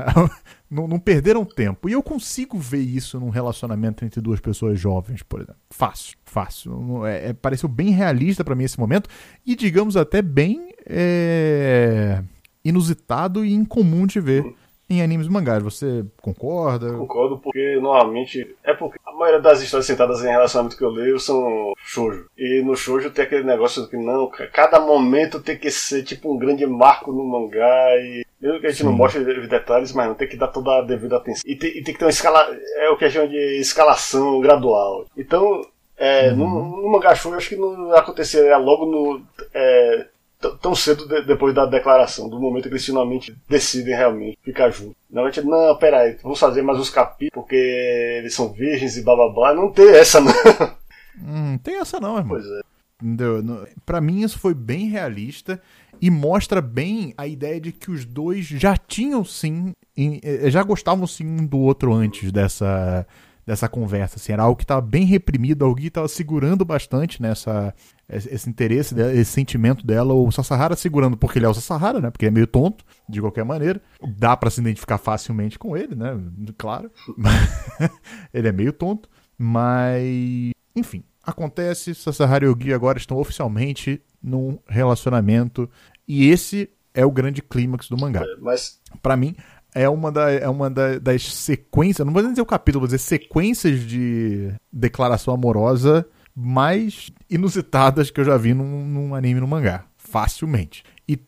[LAUGHS] não, não, perderam tempo. E eu consigo ver isso num relacionamento entre duas pessoas jovens, por exemplo. Fácil, fácil. É, é, pareceu bem realista para mim esse momento e, digamos, até bem é, inusitado e incomum de ver em animes e mangás. Você concorda? Concordo, porque normalmente. É porque a maioria das histórias sentadas em relacionamento que eu leio são shoujo. E no shoujo tem aquele negócio que não, cada momento tem que ser tipo um grande marco no mangá e. Mesmo que a gente Sim. não mostre os detalhes, mas não tem que dar toda a devida atenção. E tem, e tem que ter uma escala. É o que a gente chama de escalação gradual. Então, é, uhum. no, no mangá shoujo, acho que não aconteceria logo no. É, tão cedo de, depois da declaração, do momento que eles finalmente decidem realmente ficar juntos. Não, gente, não, peraí, vamos fazer mais uns capítulos porque eles são virgens e blá blá blá. Não tem essa, não. Hum, tem essa não, irmão. Pois é. Para mim, isso foi bem realista e mostra bem a ideia de que os dois já tinham sim, eh, já gostavam sim um do outro antes dessa, dessa conversa. Assim, era algo que estava bem reprimido, algo que estava segurando bastante nessa esse interesse, esse sentimento dela, o Sasahara segurando, porque ele é o Sasahara, né? Porque ele é meio tonto, de qualquer maneira. Dá para se identificar facilmente com ele, né? Claro. [LAUGHS] ele é meio tonto, mas. Enfim, acontece. Sasahara e Ogi agora estão oficialmente num relacionamento. E esse é o grande clímax do mangá. É, mas. Pra mim, é uma, da, é uma da, das sequências, não vou dizer o capítulo, vou dizer sequências de declaração amorosa mais inusitadas que eu já vi num, num anime no mangá. Facilmente. E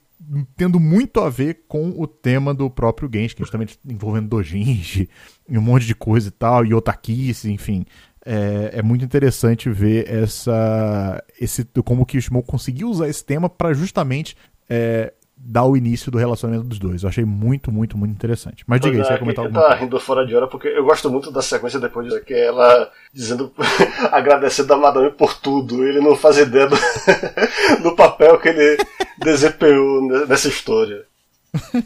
tendo muito a ver com o tema do próprio Genshin, justamente envolvendo Dojinshi e um monte de coisa e tal, e Otakice, enfim. É, é, muito interessante ver essa esse como o Kishimo conseguiu usar esse tema para justamente é, dar o início do relacionamento dos dois. Eu achei muito, muito, muito interessante. Mas diga aí, você vai comentar alguma coisa. rindo fora de hora porque eu gosto muito da sequência depois disso, que é ela dizendo, [LAUGHS] agradecendo a Madame por tudo. Ele não faz ideia do, [LAUGHS] do papel que ele desempenhou nessa história. [LAUGHS]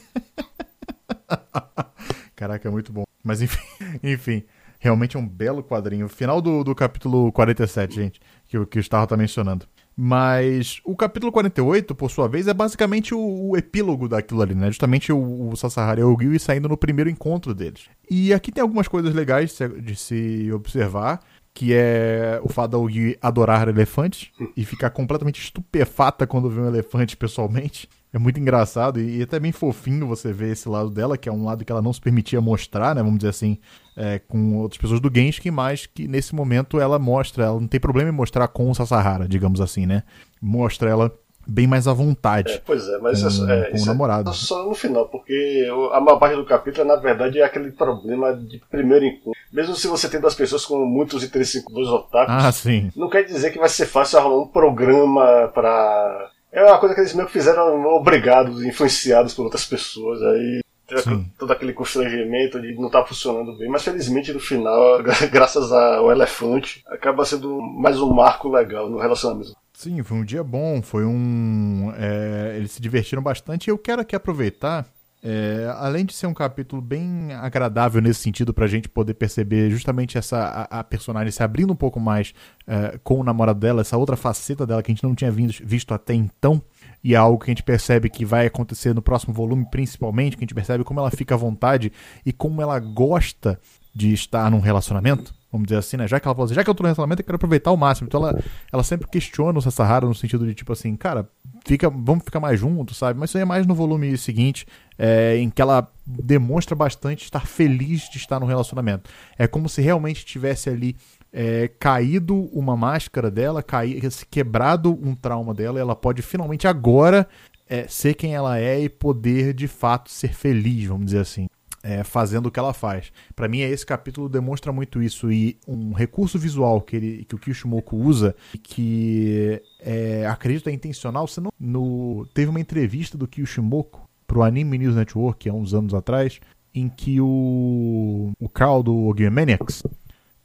Caraca, é muito bom. Mas enfim, enfim realmente é um belo quadrinho. Final do, do capítulo 47, gente, que, que o Starro tá mencionando. Mas o capítulo 48, por sua vez, é basicamente o, o epílogo daquilo ali, né? Justamente o, o Sasahara e o Gui saindo no primeiro encontro deles. E aqui tem algumas coisas legais de se, observar, que é o fato da Gui adorar elefantes e ficar completamente estupefata quando vê um elefante pessoalmente. É muito engraçado e, e até bem fofinho você ver esse lado dela, que é um lado que ela não se permitia mostrar, né? Vamos dizer assim, é, com outras pessoas do Genshin, mas que nesse momento ela mostra, ela não tem problema em mostrar com o Sasahara, digamos assim, né? Mostra ela bem mais à vontade. É, pois é, mas com, isso, é, com o é namorado. É só no final, porque a maior parte do capítulo, na verdade, é aquele problema de primeiro encontro. Mesmo se você tem duas pessoas com muitos interesses dois otakus, ah, sim. não quer dizer que vai ser fácil arrumar um programa para é uma coisa que eles meio que fizeram obrigados, influenciados por outras pessoas. Aí [LAUGHS] todo aquele constrangimento de não estar tá funcionando bem. Mas felizmente no final, [LAUGHS] graças ao elefante, acaba sendo mais um marco legal no relacionamento. Sim, foi um dia bom, foi um. É, eles se divertiram bastante e eu quero aqui aproveitar É, além de ser um capítulo bem agradável nesse sentido, pra gente poder perceber justamente essa a, a personagem se abrindo um pouco mais é, com o namorado dela, essa outra faceta dela que a gente não tinha visto, visto até então, e é algo que a gente percebe que vai acontecer no próximo volume, principalmente, que a gente percebe como ela fica à vontade e como ela gosta de estar num relacionamento vamos dizer assim, né? Já que ela falou assim, já que eu tô no relacionamento, eu quero aproveitar ao máximo. Então ela, ela sempre questiona o Sasahara no sentido de tipo assim, cara, fica, vamos ficar mais juntos, sabe? Mas isso aí é mais no volume seguinte, é, em que ela demonstra bastante estar feliz de estar no relacionamento. É como se realmente tivesse ali é, caído uma máscara dela, caí, quebrado um trauma dela, ela pode finalmente agora é, ser quem ela é e poder de fato ser feliz, vamos dizer assim é, fazendo o que ela faz. Para mim, esse capítulo demonstra muito isso. E um recurso visual que, ele, que o Kishimoku usa, que é, acredito é intencional, no, teve uma entrevista do Kishimoku pro Anime News Network há uns anos atrás, em que o, o Carl do Ogio Maniacs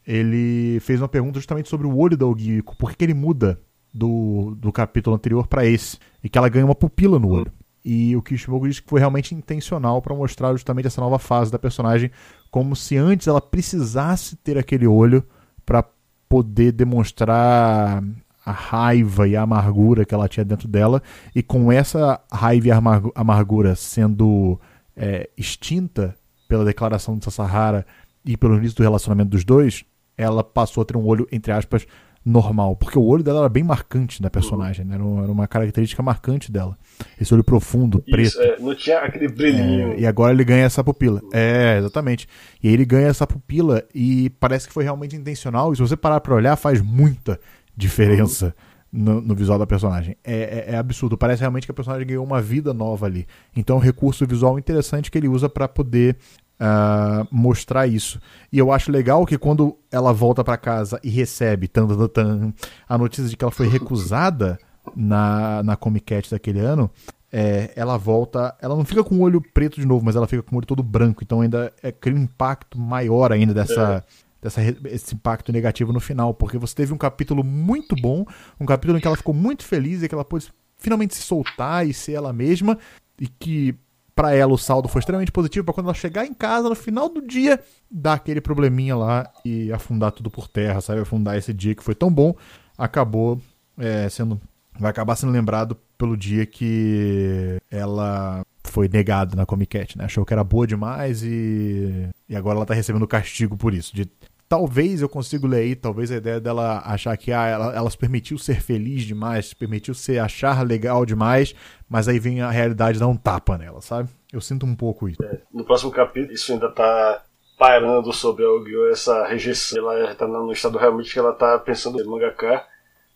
ele fez uma pergunta justamente sobre o olho da Ogio, por que, ele muda do, do capítulo anterior para esse, e que ela ganha uma pupila no olho. E o Kishimoku diz que foi realmente intencional para mostrar justamente essa nova fase da personagem, como se antes ela precisasse ter aquele olho para poder demonstrar a raiva e a amargura que ela tinha dentro dela, e com essa raiva e amargura sendo é, extinta pela declaração de Sasahara e pelo início do relacionamento dos dois, ela passou a ter um olho, entre aspas, normal. Porque o olho dela era bem marcante da personagem, né? era, uma característica marcante dela. Esse olho profundo, preto. Isso, é, não tinha aquele brilhinho. É, e agora ele ganha essa pupila. É, exatamente. E aí ele ganha essa pupila e parece que foi realmente intencional. E se você parar pra olhar, faz muita diferença. No, no, visual da personagem. É, é, é, absurdo. Parece realmente que a personagem ganhou uma vida nova ali. Então, é um recurso visual interessante que ele usa para poder uh, mostrar isso. E eu acho legal que quando ela volta para casa e recebe tan, tan, tan, a notícia de que ela foi recusada na, na Comic Cat daquele ano, é, ela volta. Ela não fica com o olho preto de novo, mas ela fica com o olho todo branco. Então ainda é, cria um impacto maior ainda dessa. É. Dessa, esse impacto negativo no final, porque você teve um capítulo muito bom, um capítulo em que ela ficou muito feliz e que ela pôde finalmente se soltar e ser ela mesma, e que para ela o saldo foi extremamente positivo para quando ela chegar em casa no final do dia dar aquele probleminha lá e afundar tudo por terra, sabe? Afundar esse dia que foi tão bom, acabou é, sendo vai acabar sendo lembrado pelo dia que ela foi negada na Comic Cat, né? Achou que era boa demais e e agora ela tá recebendo castigo por isso, de talvez eu consiga ler aí, talvez a ideia dela achar que ah, ela, ela se permitiu ser feliz demais, se permitiu ser achar legal demais, mas aí vem a realidade dar um tapa nela, sabe? Eu sinto um pouco isso. É, no próximo capítulo, isso ainda tá pairando sobre a Yu-Gi-Oh! essa rejeição. Ela tá no estado realmente que ela tá pensando em mangaka.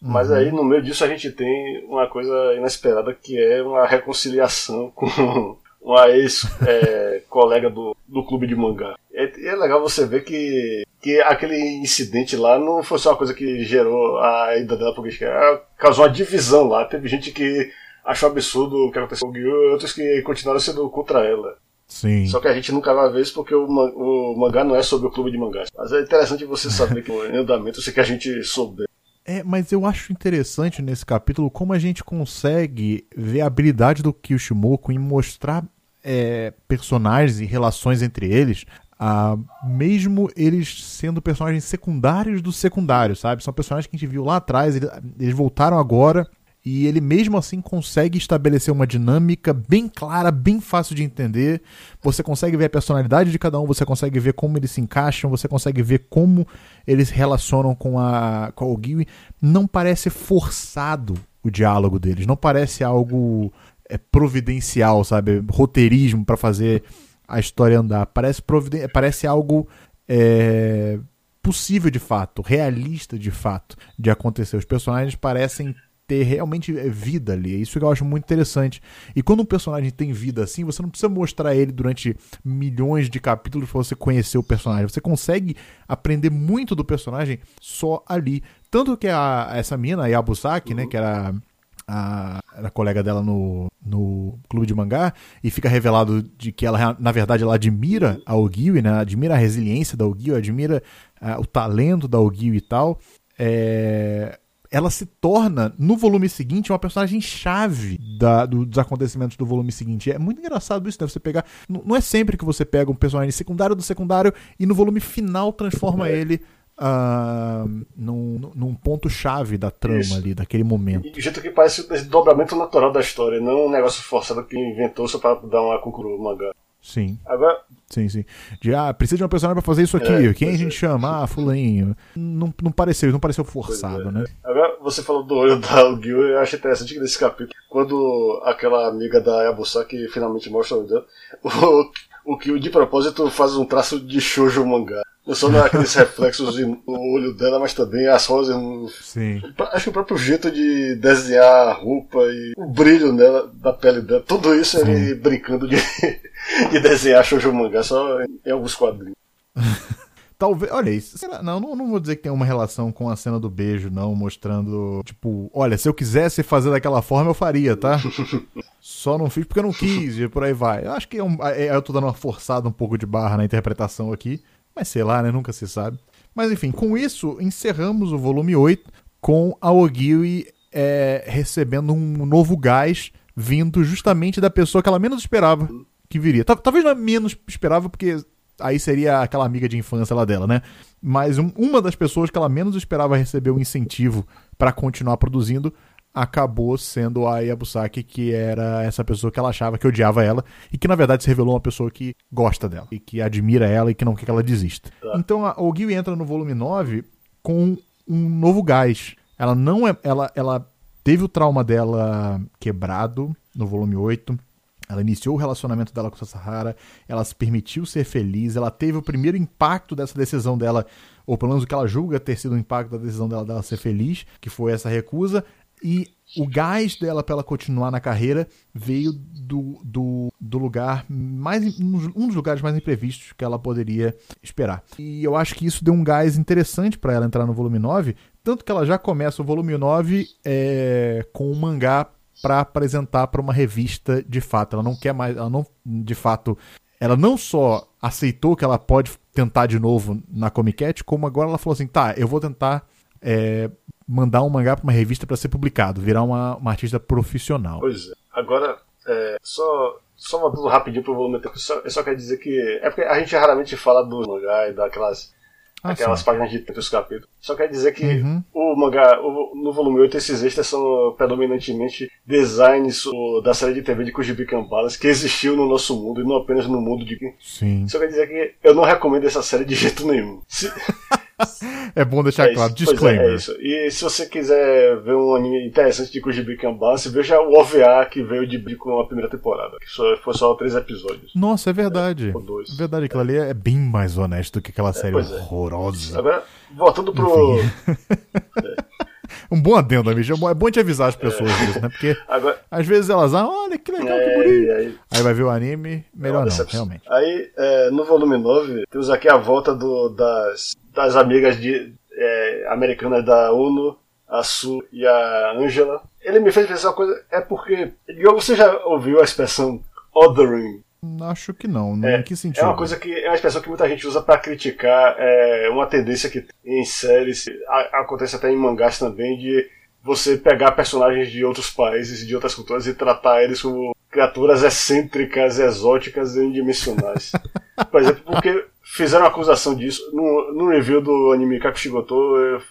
Mas uhum. aí, no meio disso, a gente tem uma coisa inesperada que é uma reconciliação [LAUGHS] com uma ex-colega é, [LAUGHS] do, do clube de mangá. É, é legal você ver que que aquele incidente lá não foi só uma coisa que gerou a ida dela pro Gishka, é, causou uma divisão lá. Teve gente que achou absurdo o que aconteceu com o Gyu e outros que continuaram sendo contra ela. Sim. Só que a gente nunca vai ver isso porque o, o mangá não é sobre o clube de mangás. Mas é interessante você saber que o [LAUGHS] andamento, se que a gente souber. É, mas eu acho interessante nesse capítulo como a gente consegue ver a habilidade do Kishimoku em mostrar é, personagens e relações entre eles Uh, mesmo eles sendo personagens secundários dos secundários, sabe? São personagens que a gente viu lá atrás, eles, eles voltaram agora e ele mesmo assim consegue estabelecer uma dinâmica bem clara, bem fácil de entender. Você consegue ver a personalidade de cada um, você consegue ver como eles se encaixam, você consegue ver como eles se relacionam com a com o Gui. Não parece forçado o diálogo deles, não parece algo é, providencial, sabe? Roteirismo para fazer a história andar. Parece, providen parece algo é, possível de fato, realista de fato de acontecer. Os personagens parecem ter realmente vida ali. É isso que eu acho muito interessante. E quando um personagem tem vida assim, você não precisa mostrar ele durante milhões de capítulos para você conhecer o personagem. Você consegue aprender muito do personagem só ali. Tanto que a, essa mina, a Yabusaki, né, que era a, a colega dela no, no clube de mangá e fica revelado de que ela, na verdade, ela admira a Ogiwi, né? Admira a resiliência da Ogiwi, admira o talento da Ogiwi e tal. É, ela se torna, no volume seguinte, uma personagem chave da, do, dos acontecimentos do volume seguinte. É muito engraçado isso, né? Você pegar. Não é sempre que você pega um personagem secundário do secundário e no volume final transforma é. ele uh, num, num ponto-chave da trama Isso. ali, daquele momento. E do jeito que parece o desdobramento natural da história, não um negócio forçado que inventou só pra dar uma conclusão mangá. Sim. Agora. Sim, sim. De, ah, precisa de uma personagem pra fazer isso aqui. É, Quem a gente é. chama? Ah, fulaninho. Não, não pareceu, não pareceu forçado, é. né? Agora, você falou do olho da Gil, eu acho interessante que nesse capítulo, quando aquela amiga da Yabusaki finalmente mostra o olho dela, [LAUGHS] o, o Gil de propósito faz um traço de shoujo mangá. Não só naqueles reflexos no olho dela, mas também as rosas. No... Sim. Acho que o próprio jeito de desenhar a roupa e o brilho dela, da pele dela, tudo isso Sim. ele brincando de, [LAUGHS] de desenhar shoujo mangá só em alguns quadrinhos. [LAUGHS] Talvez, olha isso. Não, não, não vou dizer que tem uma relação com a cena do beijo, não, mostrando, tipo, olha, se eu quisesse fazer daquela forma, eu faria, tá? [LAUGHS] Só não fiz porque eu não quis, e por aí vai. Eu acho que é um, é, eu tô dando uma forçada um pouco de barra na interpretação aqui. Mas sei lá, né? Nunca se sabe. Mas enfim, com isso, encerramos o volume 8 com a Ogiwi é, recebendo um novo gás vindo justamente da pessoa que ela menos esperava que viria. Talvez não menos esperava, porque aí seria aquela amiga de infância lá dela, né? Mas um, uma das pessoas que ela menos esperava receber um incentivo para continuar produzindo acabou sendo a Yabusaki, que era essa pessoa que ela achava que odiava ela e que na verdade se revelou uma pessoa que gosta dela e que admira ela e que não quer que ela desista. Então a Ogiwi entra no volume 9 com um novo gás. Ela não é ela ela teve o trauma dela quebrado no volume 8. Ela iniciou o relacionamento dela com a Sahara, ela se permitiu ser feliz, ela teve o primeiro impacto dessa decisão dela, ou pelo menos o que ela julga ter sido o impacto da decisão dela, dela ser feliz, que foi essa recusa. E o gás dela para ela continuar na carreira veio do, do, do lugar mais. um dos lugares mais imprevistos que ela poderia esperar. E eu acho que isso deu um gás interessante para ela entrar no volume 9. Tanto que ela já começa o volume 9 é, com um mangá para apresentar para uma revista de fato. Ela não quer mais. Ela não, de fato. Ela não só aceitou que ela pode tentar de novo na Comic Cat, como agora ela falou assim: tá, eu vou tentar é, mandar um mangá para uma revista para ser publicado, virar uma, uma artista profissional. Pois é. Agora, é, só, só voltando rapidinho pro volume eu só, eu só quero dizer que. É porque a gente raramente fala do mangá e daquelas. Ah, aquelas sim. páginas de os capítulos. Só quer dizer que uhum. o mangá, o, no volume 8, esses extras são predominantemente designs o, da série de TV de Kujibi Kambalas que existiu no nosso mundo e não apenas no mundo de. Sim. Só quer dizer que eu não recomendo essa série de jeito nenhum. Se... [LAUGHS] é bom deixar é claro. Isso, Disclaimer. É, é, isso. E se você quiser ver um anime interessante de Kujibi Kanbanse, veja o OVA que veio de com a primeira temporada, que só, foi só três episódios. Nossa, é verdade. É, dois. É verdade, aquilo ali é bem mais honesto do que aquela é, série é. horrorosa. Agora, voltando pro. [LAUGHS] um bom adendo, amigo. É bom te avisar as pessoas é. disso, né? Porque [LAUGHS] Agora... às vezes elas, ah, olha que legal, é, que bonito. Aí... aí... vai ver o anime, melhor não, realmente. Aí, é, no volume 9, temos aqui a volta do, das das amigas de, é, americanas da UNO, a Su e a Angela. Ele me fez pensar uma coisa, é porque. Você já ouviu a expressão othering? Acho que não. É, em que sentido? É uma coisa que é uma expressão que muita gente usa para criticar é, uma tendência que em séries, a, acontece até em mangás também, de você pegar personagens de outros países e de outras culturas e tratar eles como criaturas excêntricas, exóticas e unidimensionais. [LAUGHS] Por exemplo, porque fizeram acusação disso. No, no review do anime Kakushigoto,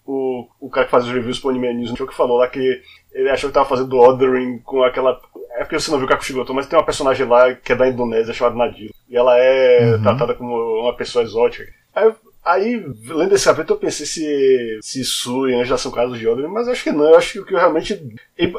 o, o cara que faz os reviews pro Anime News que falou lá que ele achou que tava fazendo Ordering com aquela. É porque você não viu Kakushigoto, mas tem uma personagem lá que é da Indonésia chamada Nadira. E ela é uhum. tratada como uma pessoa exótica. Aí Aí, lendo esse capítulo, eu pensei se, se Su e Angela são casos de Ordem, mas acho que não. Eu acho que o que realmente.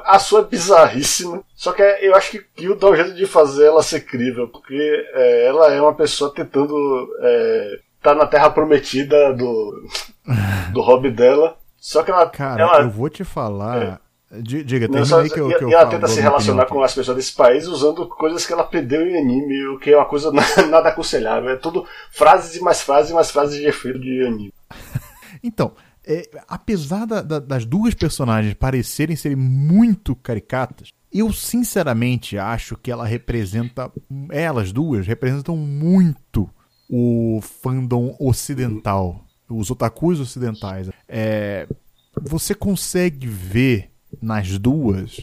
A sua é bizarríssima. Só que eu acho que Kyo dá um jeito de fazer ela ser crível, porque é, ela é uma pessoa tentando. É, tá na terra prometida do, [LAUGHS] do hobby dela. Só que ela. Cara, ela, eu vou te falar. É, Diga, só, aí que eu, que eu E ela tenta se relacionar com as pessoas desse país usando coisas que ela aprendeu em anime, o que é uma coisa [LAUGHS] nada aconselhável. É tudo frases e mais frases e mais frases de efeito de anime. [LAUGHS] então, é, apesar da, da, das duas personagens parecerem serem muito caricatas, eu sinceramente acho que ela representa. Elas duas representam muito o fandom ocidental. Os otakus ocidentais. É, você consegue ver nas duas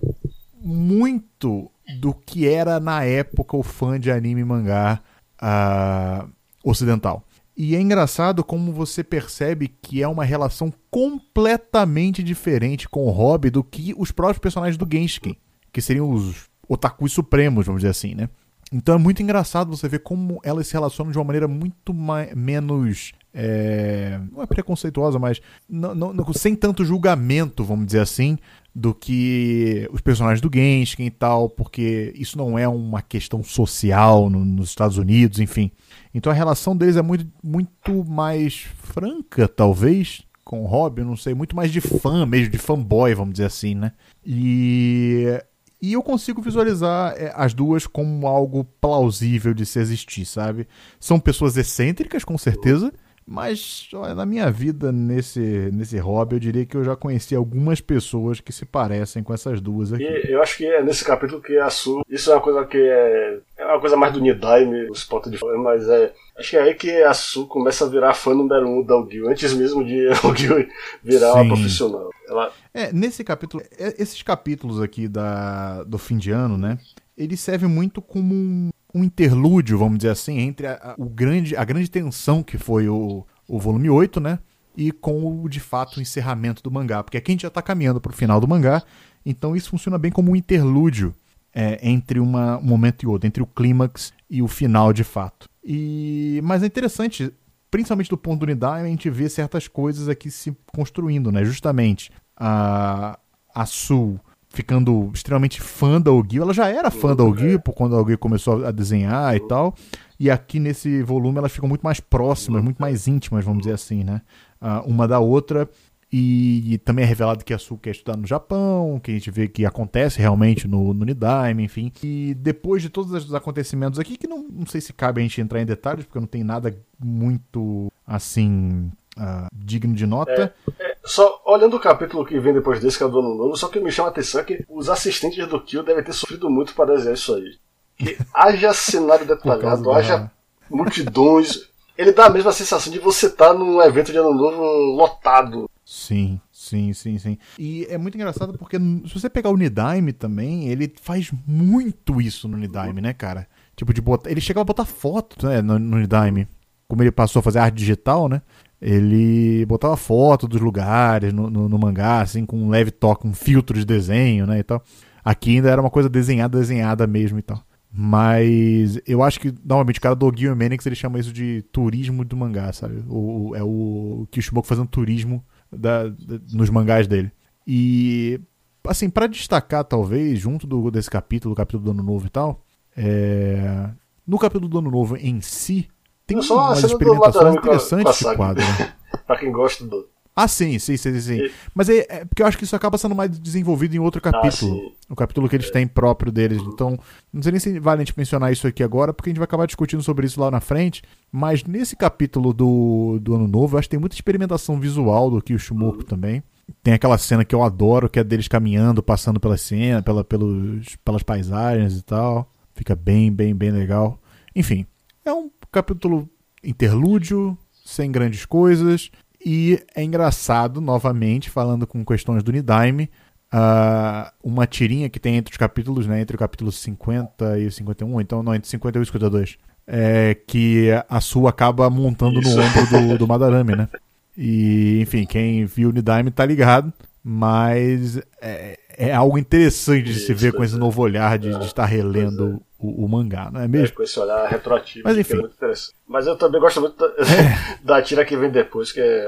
muito do que era na época o fã de anime e mangá uh, ocidental. E é engraçado como você percebe que é uma relação completamente diferente com o Hobby do que os próprios personagens do Genshin, que seriam os otakus supremos, vamos dizer assim, né? Então é muito engraçado você ver como elas se relacionam de uma maneira muito menos. É, não é preconceituosa, mas não, não, sem tanto julgamento, vamos dizer assim, do que os personagens do Genshin e tal, porque isso não é uma questão social no, nos Estados Unidos, enfim. Então a relação deles é muito, muito mais franca, talvez, com o Robin, não sei, muito mais de fã mesmo, de fanboy, vamos dizer assim, né? E e eu consigo visualizar é, as duas como algo plausível de se existir, sabe? São pessoas excêntricas, com certeza, mas olha, na minha vida nesse, nesse hobby, eu diria que eu já conheci algumas pessoas que se parecem com essas duas aqui. E eu acho que é nesse capítulo que a Su. Isso é uma coisa que é. É uma coisa mais do Nidaime, os pontos de fora, mas é. Acho que é aí que a Su começa a virar fã número um da Gil, antes mesmo de [LAUGHS] o Gil virar Sim. uma profissional. Ela... É, nesse capítulo, é, esses capítulos aqui da, do fim de ano, né? Eles servem muito como um, um interlúdio, vamos dizer assim, entre a, a, o grande, a grande tensão que foi o, o volume 8, né? E com o, de fato, o encerramento do mangá. Porque aqui a gente já está caminhando para o final do mangá, então isso funciona bem como um interlúdio é, entre uma, um momento e outro, entre o clímax e o final de fato. E Mas é interessante principalmente do ponto do Unidime, a gente vê certas coisas aqui se construindo, né? Justamente a, a Sul ficando extremamente fã da Ogil, ela já era fã da Ogil quando a Ogil começou a desenhar e tal, e aqui nesse volume elas ficam muito mais próximas, muito mais íntimas, vamos dizer assim, né? Uh, uma da outra, e, também é revelado que a Su quer estudar no Japão, que a gente vê que acontece realmente no, no Nidaime, enfim. E depois de todos os acontecimentos aqui, que não, não sei se cabe a gente entrar em detalhes, porque não tem nada muito, assim, uh, digno de nota. É, é, só olhando o capítulo que vem depois desse, que é o do Ano Novo, só que me chama a atenção é que os assistentes do Kill devem ter sofrido muito para desenhar isso aí. Que [LAUGHS] haja cenário detalhado, haja multidões. Ele dá a mesma sensação de você estar tá num evento de Ano Novo lotado. Sim, sim, sim, sim. E é muito engraçado porque se você pegar o Nidaime também, ele faz muito isso no Nidaime, né, cara? Tipo, de botar. Ele chegava a botar foto né, no, no Nidaime. Como ele passou a fazer arte digital, né? Ele botava foto dos lugares no, no, no, mangá, assim, com um leve toque, um filtro de desenho, né, e tal. Aqui ainda era uma coisa desenhada, desenhada mesmo e tal. Mas eu acho que, normalmente, o cara do Gil Menix, ele chama isso de turismo do mangá, sabe? O, é o Kishimoku fazendo turismo da, da, nos mangás dele. E, assim, para destacar, talvez, junto do, desse capítulo, do capítulo do Ano Novo e tal, é... no capítulo do Ano Novo em si, tem só umas experimentações interessantes de quadro. Né? [LAUGHS] pra quem gosta do. Ah, sim, sim, sim, sim. E... Mas é, é, porque eu acho que isso acaba sendo mais desenvolvido em outro ah, capítulo. Ah, o capítulo que eles é. têm próprio deles. Então, não sei nem se vale a gente mencionar isso aqui agora, porque a gente vai acabar discutindo sobre isso lá na frente. Mas nesse capítulo do, do Ano Novo, eu acho que tem muita experimentação visual do Kyoshimoku uhum. também. Tem aquela cena que eu adoro, que é deles caminhando, passando pela cena, pela, pelos, pelas paisagens e tal. Fica bem, bem, bem legal. Enfim, é um capítulo interlúdio, sem grandes coisas, e é engraçado, novamente, falando com questões do Nidaime, uh, uma tirinha que tem entre os capítulos, né, entre o capítulo 50 e 51, então não, entre 51 e 52, é, que a sua acaba montando Isso. no ombro do, do Madarame, né? E, enfim, quem viu o Nidaime tá ligado, mas é, é algo interessante de se ver com esse é. novo olhar de, de estar relendo é o, o, mangá, não é mesmo? É, com esse olhar retroativo, Mas, enfim. é muito interessante. Mas eu também gosto muito da, [LAUGHS] é. [LAUGHS] da tira que vem depois, que é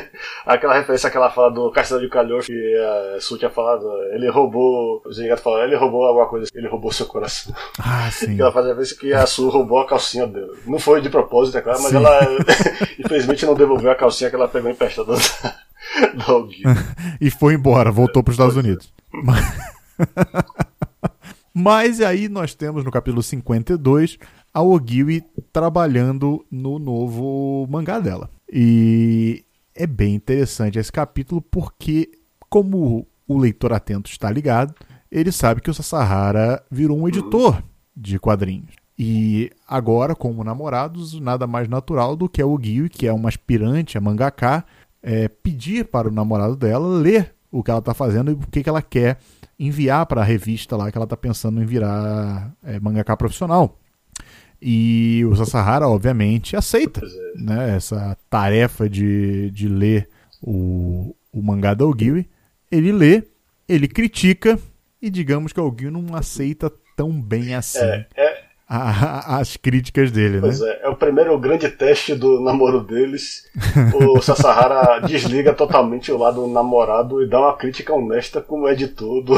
[LAUGHS] aquela referência àquela fala do Castelo de Calhocho que a Su tinha falado, ele roubou, o Zengato falou, ele roubou alguma coisa, ele roubou seu coração. Ah, sim. Que ela faz a vez que a Su roubou a calcinha dele. Não foi de propósito, é claro, mas sim. ela infelizmente não devolveu a calcinha que ela pegou emprestada [LAUGHS] do Alguinho. [LAUGHS] e foi embora, voltou para os Estados Unidos. [LAUGHS] Mas aí nós temos no capítulo 52 a Ogiwi trabalhando no novo mangá dela. E é bem interessante esse capítulo porque, como o leitor atento está ligado, ele sabe que o Sasahara virou um editor de quadrinhos. E agora, como namorados, nada mais natural do que a Ogiwi, que é uma aspirante a mangaká, é, pedir para o namorado dela ler o que ela está fazendo e o que, que ela quer enviar para a revista lá que ela está pensando em virar é, mangaka profissional. E o Sasahara, obviamente, aceita é. né, essa tarefa de, de ler o, o mangá da Ogiwi. Ele lê, ele critica e digamos que o Ogiwi não aceita tão bem assim. É, é, a, as críticas dele, pois né? É, é o primeiro grande teste do namoro deles. O [LAUGHS] Sasahara desliga totalmente o lado namorado e dá uma crítica honesta como editor do.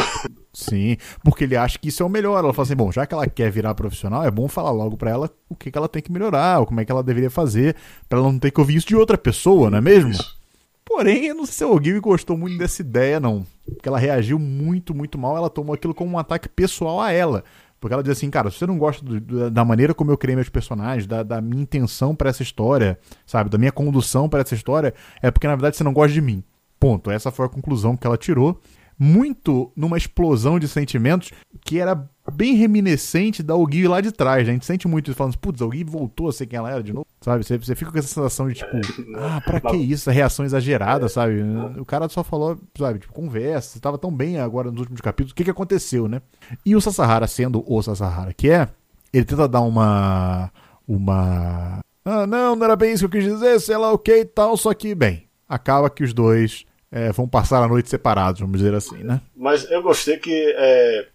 Sim, porque ele acha que isso é o melhor. Ela fala assim: bom, já que ela quer virar profissional, é bom falar logo pra ela o que, que ela tem que melhorar, ou como é que ela deveria fazer, pra ela não ter que ouvir isso de outra pessoa, não é mesmo? Isso. Porém, eu não sei se o Gui gostou muito dessa ideia, não. Porque ela reagiu muito, muito mal. Ela tomou aquilo como um ataque pessoal a ela. Porque ela diz assim, cara, se você não gosta do, da maneira como eu criei meus personagens, da, da minha intenção para essa história, sabe, da minha condução para essa história, é porque na verdade você não gosta de mim. Ponto. Essa foi a conclusão que ela tirou muito numa explosão de sentimentos que era bem reminiscente da Ogi lá de trás. Né? A gente sente muito isso, falando, putz, a Ogi voltou a ser quem ela era de novo, sabe? Você, você fica com essa sensação de tipo, [LAUGHS] ah, pra que isso? A reação exagerada, sabe? O cara só falou, sabe, tipo, conversa, você tava tão bem agora nos últimos capítulos, o que que aconteceu, né? E o Sasahara, sendo o Sasahara que é, ele tenta dar uma. Uma. Ah, não, não era bem isso que eu quis dizer, sei lá o que e tal, só que, bem, acaba que os dois é, vão passar a noite separados, vamos dizer assim, né? Mas eu gostei que é,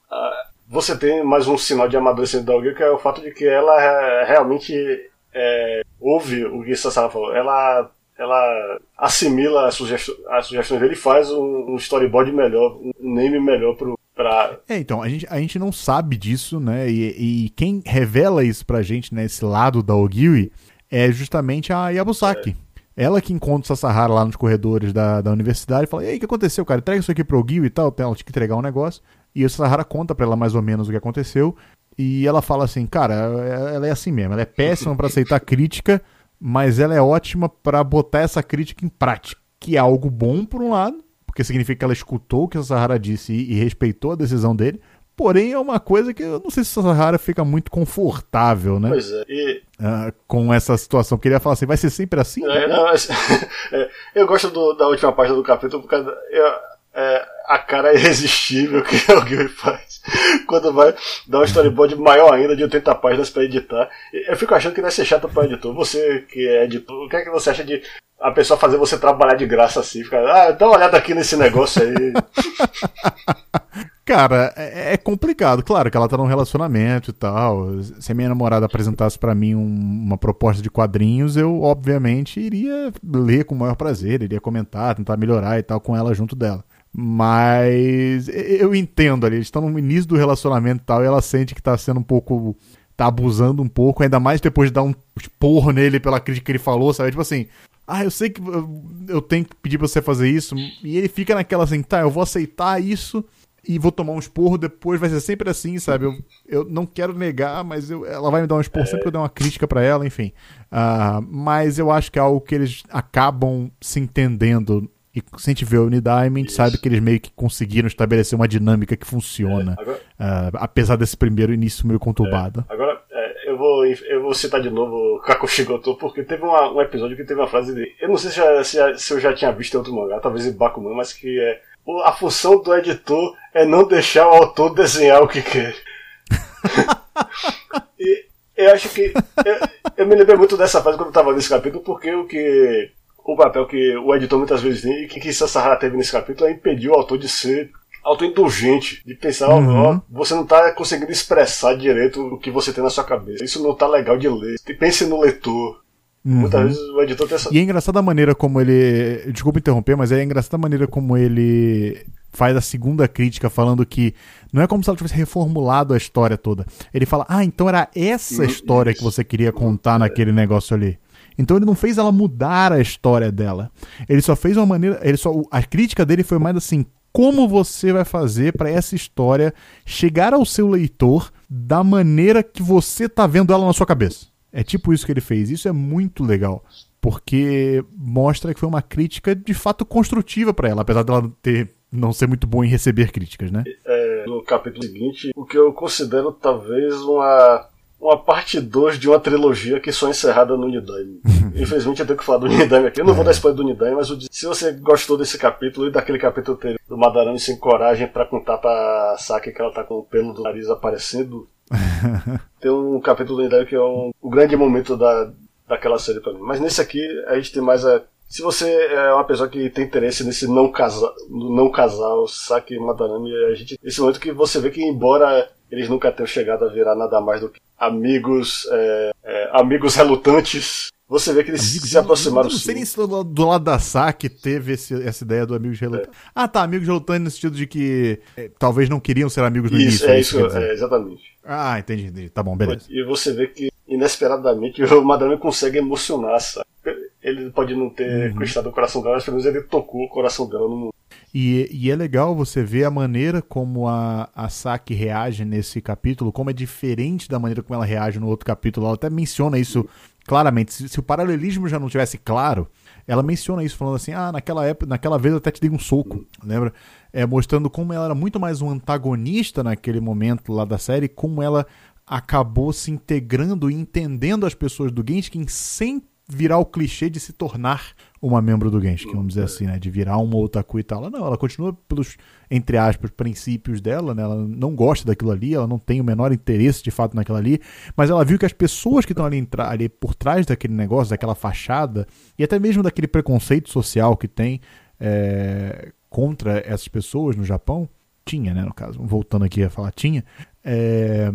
você tem mais um sinal de amadurecimento da alguém, que é o fato de que ela é, realmente é, ouve o que Sassara falou. Ela, ela assimila as, sugestões, as sugestões dele e faz um, um storyboard melhor, um name melhor pro, Pra... É, então, a gente, a gente não sabe disso, né? E, e quem revela isso pra gente, né, esse lado da Ogiwi, é justamente a Yabusaki. É. Ela que encontra o Sasahara lá nos corredores da, da universidade e fala: E aí, o que aconteceu, cara? Entrega isso aqui pro Gil e tal. Ela tinha que entregar um negócio. E o Sasahara conta pra ela mais ou menos o que aconteceu. E ela fala assim: Cara, ela é assim mesmo. Ela é péssima para aceitar [LAUGHS] crítica, mas ela é ótima para botar essa crítica em prática. Que é algo bom, por um lado, porque significa que ela escutou o que o Sasahara disse e, e respeitou a decisão dele. Porém, é uma coisa que eu não sei se o Sahara fica muito confortável, né? Pois é. E... Uh, com essa situação. Queria falar assim, vai ser sempre assim? É, não, mas, [LAUGHS] é, eu gosto do, da última página do capítulo porque eu, é, a cara irresistível [LAUGHS] que alguém faz quando vai dar um storyboard maior ainda de 80 páginas para editar. Eu fico achando que deve ser chato para editor. Você que é editor, o que é que você acha de a pessoa fazer você trabalhar de graça assim? Ficar, ah, dá uma olhada aqui nesse negócio aí. [LAUGHS] Cara, é, é, complicado. Claro que ela tá num relacionamento e tal. Se minha namorada apresentasse para mim um, uma proposta de quadrinhos, eu, obviamente, iria ler com o maior prazer, iria comentar, tentar melhorar e tal com ela junto dela. Mas eu entendo ali, eles estão no início do relacionamento e tal, e ela sente que tá sendo um pouco. tá abusando um pouco, ainda mais depois de dar um porro nele pela crítica que ele falou, sabe? Tipo assim, ah, eu sei que eu tenho que pedir pra você fazer isso, e ele fica naquela assim, tá, eu vou aceitar isso e vou tomar um esporro depois, vai ser sempre assim, sabe? Eu, eu não quero negar, mas eu, ela vai me dar um esporro é. sempre que eu der uma crítica para ela, enfim. Uh, mas eu acho que é algo que eles acabam se entendendo. E se a gente vê o Unidiamond, a gente sabe que eles meio que conseguiram estabelecer uma dinâmica que funciona. É, agora, uh, apesar desse primeiro início meio conturbado. É, agora, é, eu, vou, eu vou citar de novo o Kakushigoto, porque teve uma, um episódio que teve uma frase dele. Eu não sei se, já, se, já, se eu já tinha visto em outro mangá, talvez em Bakuman, mas que é a função do editor é não deixar o autor desenhar o que quer. [LAUGHS] e eu acho que. Eu, eu, me lembrei muito dessa fase quando eu estava nesse capítulo, porque o que. O papel que o editor muitas vezes tem e que, que Sassahara teve nesse capítulo é impedir o autor de ser autoindulgente, de pensar, uhum. ó, você não está conseguindo expressar direito o que você tem na sua cabeça. Isso não está legal de ler. Pense no leitor. Uhum. Muitas vezes o editor tem essa. E é engraçada a maneira como ele. Desculpa interromper, mas é engraçada a maneira como ele faz a segunda crítica falando que não é como se ela tivesse reformulado a história toda. Ele fala: "Ah, então era essa história que você queria contar naquele negócio ali". Então ele não fez ela mudar a história dela. Ele só fez uma maneira, ele só a crítica dele foi mais assim: como você vai fazer para essa história chegar ao seu leitor da maneira que você tá vendo ela na sua cabeça? É tipo isso que ele fez. Isso é muito legal. Porque mostra que foi uma crítica de fato construtiva para ela, apesar dela ter não ser muito boa em receber críticas, né? É, no capítulo seguinte, o que eu considero talvez uma, uma parte 2 de uma trilogia que só encerrada no Unidime. [LAUGHS] infelizmente eu tenho que falar do Nidaime aqui. Eu não é. vou dar spoiler do Nidaime, mas se você gostou desse capítulo e daquele capítulo do Madarame sem coragem para contar pra Saki que ela tá com o pelo do nariz aparecendo, [LAUGHS] tem um capítulo Nidaime que é um, um grande momento da, daquela série pra mim. Mas nesse aqui a gente tem mais a se você é uma pessoa que tem interesse nesse não casal, não casal Saki Madarame, a gente, esse momento que você vê que embora eles nunca tenham chegado a virar nada mais do que amigos, é, é, amigos relutantes. Você vê que eles se aproximaram. Não, não sei nem se do, do lado da SAC teve esse, essa ideia do amigos relutantes. É. Ah, tá, amigos relutantes no sentido de que é, talvez não queriam ser amigos no isso, início. É isso, é, exatamente. Ah, entendi, entendi. Tá bom, beleza. E você vê que inesperadamente o Madame consegue emocionar, sabe? Ele pode não ter uhum. conquistado o coração dela, mas pelo menos ele tocou o coração dela no e, e, é legal você ver a maneira como a, a Saki reage nesse capítulo, como é diferente da maneira como ela reage no outro capítulo. Ela até menciona isso claramente. Se, se o paralelismo já não tivesse claro, ela menciona isso, falando assim: ah, naquela época, naquela vez eu até te dei um soco, lembra? É, mostrando como ela era muito mais um antagonista naquele momento lá da série, como ela acabou se integrando e entendendo as pessoas do Genshin sem virar o clichê de se tornar uma membro do Genshin, vamos dizer assim, né? De virar uma otaku e tal. Não, ela continua pelos, entre aspas, princípios dela, né? Ela não gosta daquilo ali, ela não tem o menor interesse de fato naquilo ali, mas ela viu que as pessoas que estão ali, ali por trás daquele negócio, daquela fachada, e até mesmo daquele preconceito social que tem é, contra essas pessoas no Japão, tinha, né, no caso, voltando aqui a falar tinha, é,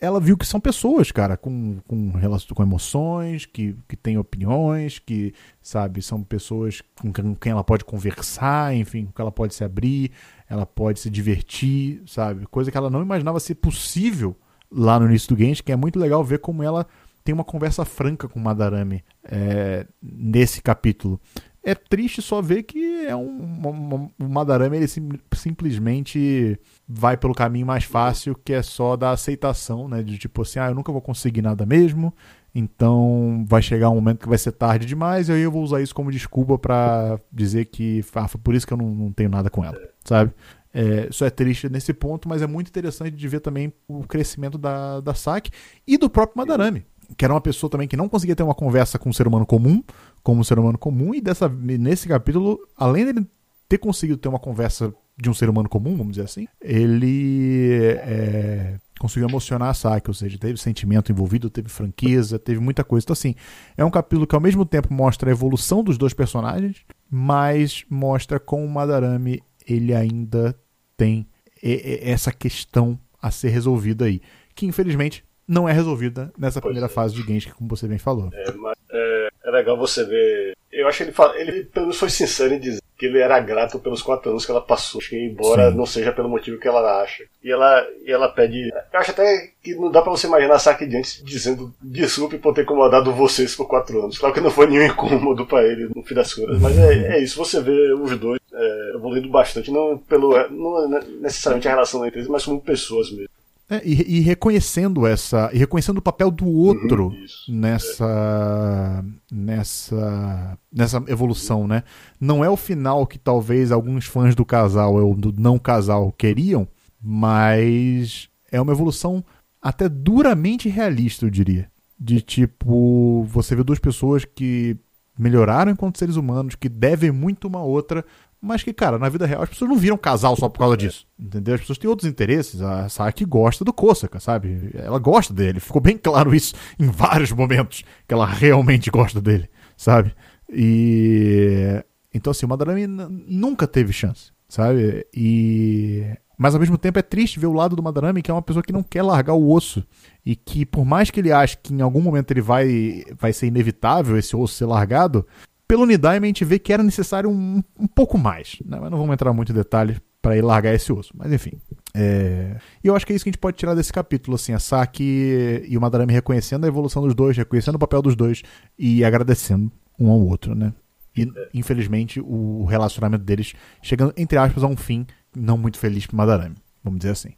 ela viu que são pessoas, cara, com, com, com emoções, que, que têm opiniões, que, sabe, são pessoas com quem ela pode conversar, enfim, com quem ela pode se abrir, ela pode se divertir, sabe? Coisa que ela não imaginava ser possível lá no início do Genshin, que é muito legal ver como ela tem uma conversa franca com Madarame é, nesse capítulo é triste só ver que é um, um, um Madarame ele sim, simplesmente vai pelo caminho mais fácil, que é só da aceitação, né? De tipo assim, ah, eu nunca vou conseguir nada mesmo, então vai chegar um momento que vai ser tarde demais, e aí eu vou usar isso como desculpa para dizer que ah, foi por isso que eu não, não tenho nada com ela, sabe? É, isso é triste nesse ponto, mas é muito interessante de ver também o crescimento da, da Saki e do próprio Madarame que era uma pessoa também que não conseguia ter uma conversa com um ser humano comum, como um ser humano comum, e dessa, nesse capítulo, além dele ter conseguido ter uma conversa de um ser humano comum, vamos dizer assim, ele é, conseguiu emocionar a Saki, ou seja, teve sentimento envolvido, teve franqueza, teve muita coisa. Então, assim, é um capítulo que ao mesmo tempo mostra a evolução dos dois personagens, mas mostra como o Madarame ele ainda tem essa questão a ser resolvida aí, que infelizmente não é resolvida nessa pois primeira é. fase de Genshin, como você bem falou. É, mas é, é legal você ver. Eu acho que ele, fala, ele pelo menos foi sincero em dizer que ele era grato pelos quatro anos que ela passou, embora Sim. não seja pelo motivo que ela acha. E ela, e ela pede. Eu acho até que não dá pra você imaginar a Saki diante dizendo desculpe por ter incomodado vocês por quatro anos. Claro que não foi nenhum incômodo para ele, no fim das contas. Mas é, é isso, você vê os dois é, evoluindo bastante, não, pelo, não necessariamente a relação entre eles, mas como pessoas mesmo. É, e, e, reconhecendo essa. E reconhecendo o papel do outro uhum, nessa. É. nessa. nessa evolução, né? Não é o final que talvez alguns fãs do casal ou do não casal queriam, mas é uma evolução até duramente realista, eu diria. De tipo, você vê duas pessoas que melhoraram enquanto seres humanos, que devem muito uma outra, mas que, cara, na vida real as pessoas não viram casal só por causa disso. Entendeu? As pessoas têm outros interesses. A Saki gosta do Kosaka, sabe? Ela gosta dele. Ficou bem claro isso [LAUGHS] em vários momentos que ela realmente gosta dele, sabe? E. Então, assim, o Madarame nunca teve chance, sabe? E. Mas ao mesmo tempo é triste ver o lado do Madarame, que é uma pessoa que não quer largar o osso. E que, por mais que ele ache que em algum momento ele vai, vai ser inevitável esse osso ser largado, pelo Nidaime a gente vê que era necessário um, um pouco mais. Né? Mas não vamos entrar muito em detalhes para ele largar esse osso. Mas enfim. É... E eu acho que é isso que a gente pode tirar desse capítulo, assim, a Saki e o Madarame reconhecendo a evolução dos dois, reconhecendo o papel dos dois e agradecendo um ao outro, né? E, infelizmente, o relacionamento deles chegando, entre aspas, a um fim não muito feliz para Madarame, vamos dizer assim.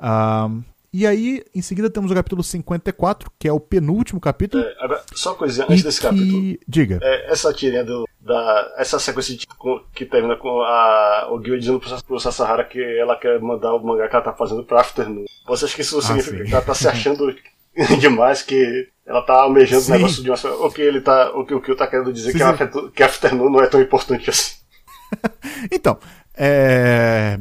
Um, e aí, em seguida, temos o capítulo 54, que é o penúltimo capítulo. É, agora, só uma coisinha antes desse que... capítulo. Diga. É, essa tirinha do, da. Essa sequência de, que termina com a, o Gil dizendo pro, pro Sasahara que ela quer mandar o mangá que ela tá fazendo pro Afternoon. Você acha que isso ah, significa sim. que ela tá se achando [LAUGHS] demais que Ela tá almejando o negócio de uma. O que ele tá. O que o Kill tá querendo dizer sim, que, sim. A, que Afternoon não é tão importante assim. [LAUGHS] então, é,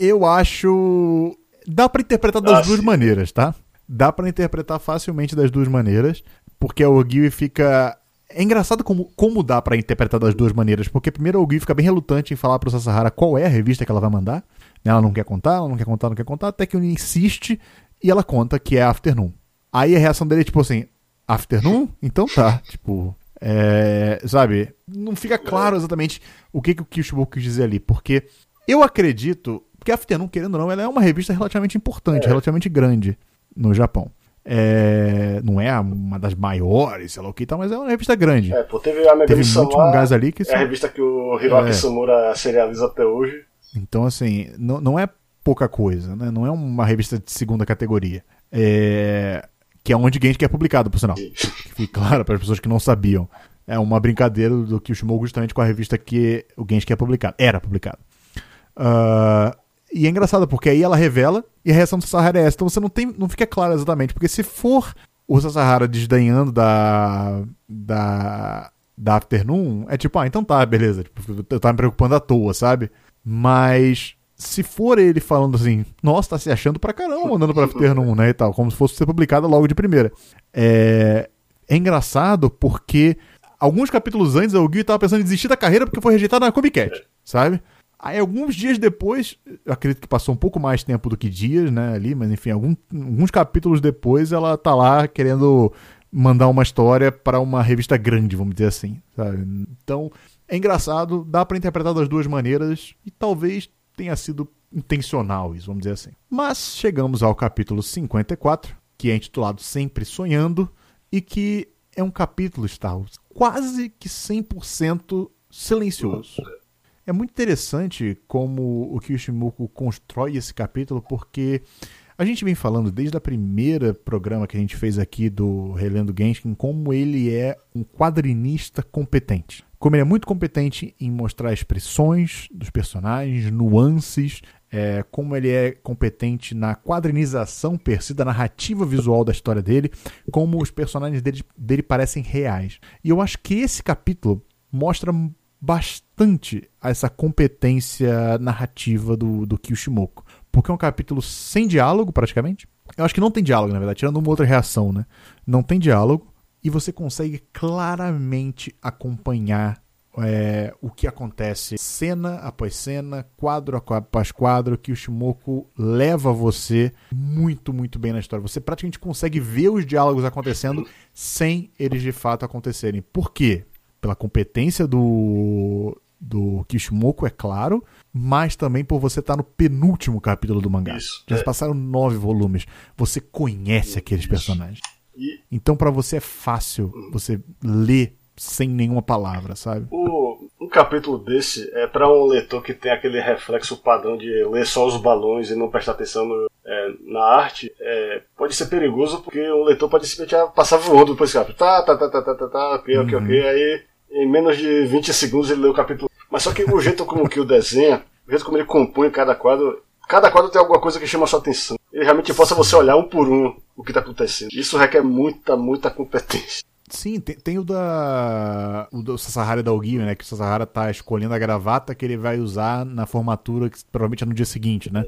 eu acho. Dá para interpretar das ah, duas sim. maneiras, tá? Dá para interpretar facilmente das duas maneiras, porque o Gui fica. É engraçado como, como dá para interpretar das duas maneiras, porque primeiro o Gui fica bem relutante em falar pro Sasahara qual é a revista que ela vai mandar. Ela não quer contar, ela não quer contar, não quer contar, até que ele insiste e ela conta que é Afternoon. Aí a reação dele é tipo assim: Afternoon? Então tá. Tipo, é, sabe? Não fica claro exatamente o que, que o Kishimoto quis dizer ali, porque eu acredito. Porque Afternoon, querendo ou não, ela é uma revista relativamente importante, é. relativamente grande no Japão. É, não é uma das maiores, sei lá o que tal, mas é uma revista grande. É, pô, teve a Megami teve muito mangás ali que é a revista que o Hiroaki é. Samura serializa até hoje. Então, assim, não, não é pouca coisa, né? Não é uma revista de segunda categoria. É... Que é onde Genshin é publicado, por sinal. Que fique claro para as pessoas que não sabiam. É uma brincadeira do que o Shimogu justamente com a revista que o Genshin é publicado. Era publicado. Uh... E é engraçado, porque aí ela revela e a reação do Sahara é essa. Então você não, tem, não fica claro exatamente. Porque se for o Sahara desdenhando da. da. da Afternoon, é tipo, ah, então tá, beleza. Tipo, eu tava me preocupando à toa, sabe? Mas se for ele falando assim, nossa, tá se achando pra caramba mandando pra Afternoon, né, e tal, como se fosse ser publicada logo de primeira. É, é engraçado porque alguns capítulos antes o Gui tava pensando em desistir da carreira porque foi rejeitado na Comic Cat, sabe? Aí alguns dias depois, acredito que passou um pouco mais tempo do que dias, né, ali, mas enfim, algum, alguns capítulos depois ela tá lá querendo mandar uma história para uma revista grande, vamos dizer assim, sabe? Então, é engraçado, dá para interpretar das duas maneiras e talvez tenha sido intencional isso, vamos dizer assim. Mas chegamos ao capítulo 54, que é intitulado Sempre Sonhando, e que é um capítulo, Star quase que 100% silencioso. É muito interessante como o Kishimoku constrói esse capítulo, porque a gente vem falando desde a primeira programa que a gente fez aqui do Relendo Genshin, como ele é um quadrinista competente como ele é muito competente em mostrar expressões dos personagens, nuances, é, como ele é competente na quadrinização per si, da narrativa visual da história dele, como os personagens dele, dele parecem reais. E eu acho que esse capítulo mostra bastante essa competência narrativa do, do Kyoshimoku. Porque é um capítulo sem diálogo, praticamente. Eu acho que não tem diálogo, na verdade, tirando uma outra reação, né? Não tem diálogo e você consegue claramente acompanhar é, o que acontece cena após cena, quadro após quadro, que o Shimoku leva você muito, muito bem na história. Você praticamente consegue ver os diálogos acontecendo sem eles de fato acontecerem. Por quê? Pela competência do, do Kishimoku, é claro, mas também por você estar no penúltimo capítulo do mangá. Isso, Já é. passaram nove volumes. Você conhece aqueles personagens. E... Então para você é fácil você ler sem nenhuma palavra, sabe? O, um capítulo desse é para um leitor que tem aquele reflexo padrão de ler só os balões e não prestar atenção no, é, na arte. É, pode ser perigoso porque o leitor pode simplesmente passar voando depois capítulo. Tá, tá, tá, tá, tá, tá, tá, ok, ok, uhum. ok. Aí em menos de 20 segundos ele lê o capítulo. Mas só que o jeito como que o desenha, o jeito como ele compõe cada quadro, cada quadro tem alguma coisa que chama a sua atenção. Ele realmente possa você olhar um por um o que está acontecendo. Isso requer muita, muita competência. Sim, tem, tem, o da. O do Sasahara da Ogio, né? Que o Sasahara tá escolhendo a gravata que ele vai usar na formatura, que provavelmente é no dia seguinte, né?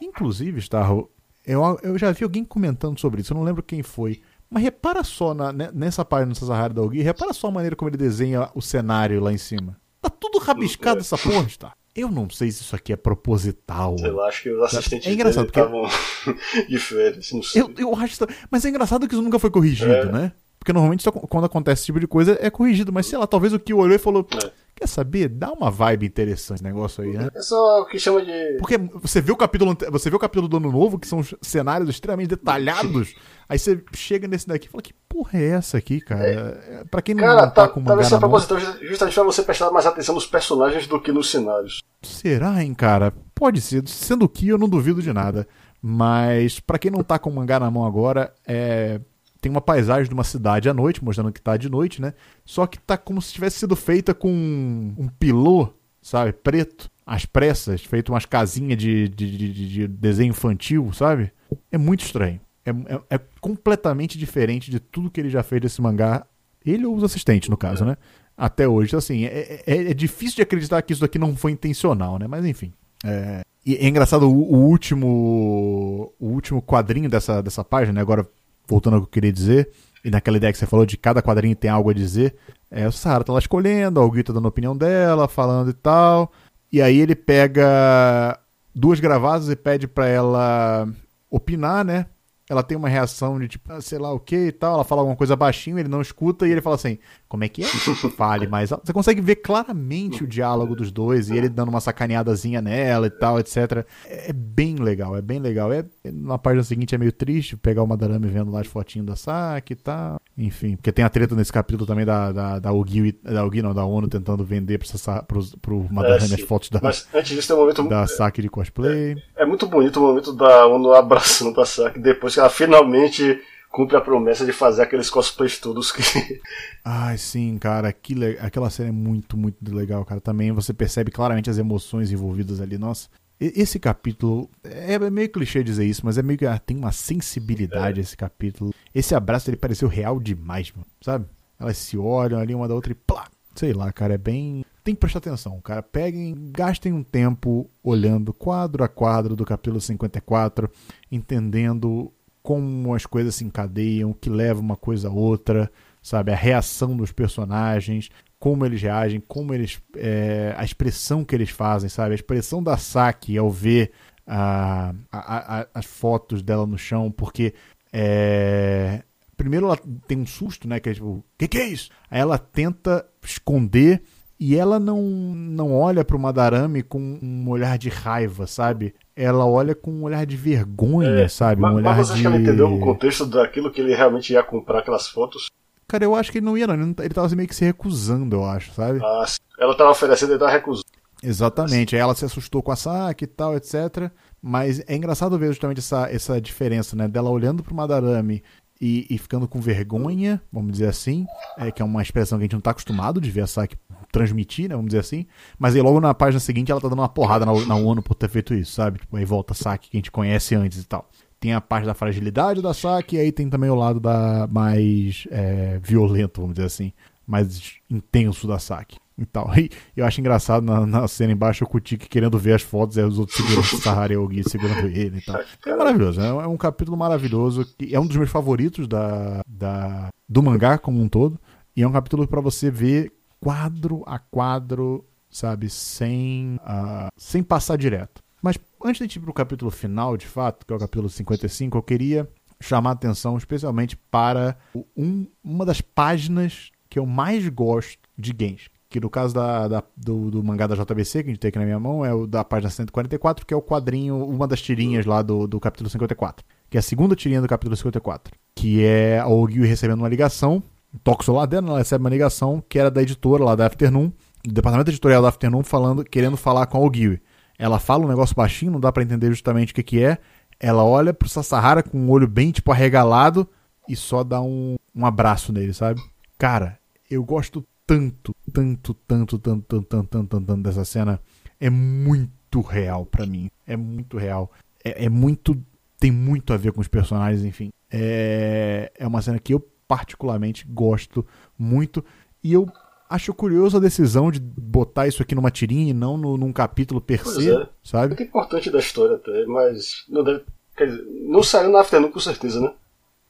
Inclusive, Starro, eu, eu já vi alguém comentando sobre isso, eu não lembro quem foi. Mas repara só na, né, nessa página do Sasahara da Ogio, repara só a maneira como ele desenha o cenário lá em cima. Tá tudo rabiscado essa porra, tá? Eu não sei se isso aqui é proposital. Sei lá, acho que os assistentes é engraçado, estavam [LAUGHS] de férias, não sei. Eu, eu acho, mas é engraçado que isso nunca foi corrigido, é. né? Porque normalmente quando acontece esse tipo de coisa é corrigido, mas sei lá, talvez o que olhou e falou. É. Quer saber? Dá uma vibe interessante esse negócio aí, né? É só o que chama de. Porque você vê o capítulo, você vê o capítulo do ano novo, que são cenários extremamente detalhados. [LAUGHS] aí você chega nesse daqui e fala, que porra é essa aqui, cara? É. Pra quem não, cara, tá, tá com Talvez seja proposital justamente pra você prestar mais atenção nos personagens do que nos cenários. Será, hein, cara? Pode ser. Sendo que eu não duvido de nada. Mas para quem não tá com o mangá na mão agora, é tem uma paisagem de uma cidade à noite, mostrando que tá de noite, né? Só que tá como se tivesse sido feita com um pilô, sabe? Preto, às pressas, feito umas casinhas de, de, de, de desenho infantil, sabe? É muito estranho. é, é, é, completamente diferente de tudo que ele já fez desse mangá. Ele ou os assistentes, no caso, né? Até hoje. Assim, é, é, é, difícil de acreditar que isso daqui não foi intencional, né? Mas enfim. É, e é engraçado o, o, último o último quadrinho dessa, dessa página, né? agora voltando ao que eu queria dizer, e naquela ideia que você falou de cada quadrinho tem algo a dizer, é, o Sahara tá lá escolhendo, a Algui tá dando a opinião dela, falando e tal. E aí ele pega duas gravadas e pede para ela opinar, né? Ela tem uma reação de tipo, ah, sei lá o que e tal, ela fala alguma coisa baixinho, ele não escuta e ele fala assim, como é que é? [LAUGHS] Fale mais alto. Você consegue ver claramente o diálogo dos dois e ele dando uma sacaneadazinha nela e tal, etc. É, é bem legal, é bem legal. É, na página seguinte é meio triste pegar o Madarame vendo lá as fotinhos da Saki e tal. Enfim, porque tem a treta nesse capítulo também da, da, da Ogi, da Ogi não, da ONU tentando vender pro, pro, pro Madarame é, as fotos da, Mas antes disso tem um momento da Saki de cosplay. É, é, muito bonito o momento da ONU abraçando a Saki depois que ela finalmente cumpre a promessa de fazer aqueles cosplays todos que. [LAUGHS] Ai, sim, cara. Aquilo, aquela cena é muito, muito legal, cara. Também você percebe claramente as emoções envolvidas ali. Nossa. Esse capítulo. É meio clichê dizer isso, mas é meio que. Ah, tem uma sensibilidade é. esse capítulo. Esse abraço ele pareceu real demais, mano. Sabe? Elas se olham ali uma da outra e plá. Sei lá, cara. É bem. Tem que prestar atenção, cara. Peguem, gastem um tempo olhando quadro a quadro do capítulo 54, entendendo como as coisas se encadeiam, o que leva uma coisa a outra, sabe? A reação dos personagens, como eles reagem, como eles. É, a expressão que eles fazem, sabe? A expressão da Saki ao ver a, a, a, as fotos dela no chão, porque. É, primeiro ela tem um susto, né? Que é tipo, o que, que é isso? Aí ela tenta esconder e ela não, não olha para o Madarame com um olhar de raiva, sabe? Ela olha com um olhar de vergonha, é, sabe? Um mas, olhar mas você de... acha que ela entendeu o contexto daquilo que ele realmente ia comprar aquelas fotos? Cara, eu acho que ele não ia, não. Ele, tava assim, meio que se recusando, eu acho, sabe? Ah, ela tava oferecendo e ele tava recusando. Exatamente. Aí ela se assustou com a saque e tal, etc. Mas é engraçado ver justamente essa, essa diferença, né? Dela olhando pro Madarame e, e, ficando com vergonha, vamos dizer assim, é, que é uma expressão que a gente não está acostumado de ver a Saki transmitir, né, vamos dizer assim, mas aí logo na página seguinte ela tá dando uma porrada na, na ONU por ter feito isso, sabe? Tipo, aí volta a Saki que a gente conhece antes e tal. Tem a parte da fragilidade da Saki e aí tem também o lado da mais é, violento, vamos dizer assim, mais intenso da Saki e tal. [LAUGHS] E eu acho engraçado na, na cena embaixo o Kutik querendo ver as fotos e os outros segurando o Sahara e o Gui segurando ele e tal. [LAUGHS] É maravilhoso, é, é um capítulo maravilhoso, que é um dos meus favoritos da, da, do mangá como um todo. E é um capítulo para você ver quadro a quadro, sabe, sem, uh, sem passar direto. Mas antes de ir para o capítulo final, de fato, que é o capítulo 55, eu queria chamar a atenção especialmente para um, uma das páginas que eu mais gosto de Genshin que no caso da, da do, do, mangá da JBC, que a gente tem aqui na minha mão, é o da página 144, que é o quadrinho, uma das tirinhas lá do, do capítulo 54. Que é a segunda tirinha do capítulo 54. Que é a Ogyu recebendo uma ligação, toca o celular dela, ela recebe uma ligação que era da editora lá da Afternoon, do departamento editorial da Afternoon, falando, querendo falar com a Ogyu. Ela fala um negócio baixinho, não dá para entender justamente o que, que é. Ela olha pro Sasahara com um olho bem, tipo, arregalado e só dá um, um abraço nele, sabe? Cara, eu gosto tanto, tanto, tanto, tanto, tanto, tanto, tanto, tanto dessa cena. É muito real para mim. É muito real. É, é, muito. Tem muito a ver com os personagens, enfim. É, é uma cena que eu particularmente gosto muito. E eu acho curioso a decisão de botar isso aqui numa tirinha e não no, num capítulo per se, é. sabe? É muito importante da história até, mas não, deve, dizer, não saiu na Afternoon com certeza, né?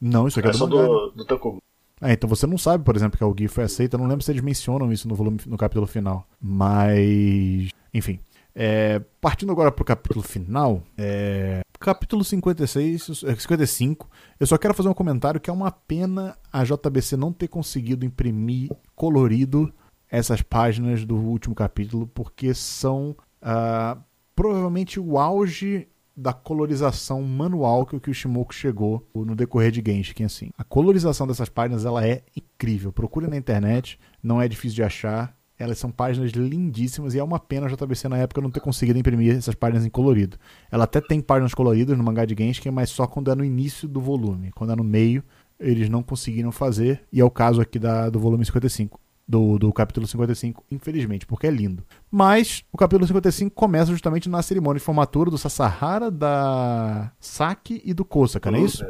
Não, isso aqui é, é do só do, do Takubo. É, então você não sabe, por exemplo, que o Gui foi aceito. Eu não lembro se eles mencionam isso no volume no capítulo final. Mas. Enfim. É, partindo agora para o capítulo final, é, capítulo 56, 55, eu só quero fazer um comentário que é uma pena a JBC não ter conseguido imprimir colorido essas páginas do último capítulo, porque são uh, provavelmente o auge da colorização manual que o Kishimoku chegou no decorrer de Genshin, assim. A colorização dessas páginas ela é incrível. Procure na internet, não é difícil de achar. Elas são páginas lindíssimas e é uma pena a JBC na época não ter conseguido imprimir essas páginas em colorido. Ela até tem páginas coloridas no mangá de Genshin, mas só quando é no início do volume. Quando é no meio, eles não conseguiram fazer, e é o caso aqui da, do volume 55 do, do capítulo 55, infelizmente, porque é lindo. Mas o capítulo 55 começa justamente na cerimônia de formatura do Sasahara, da Saki e do Kosaka, não é isso?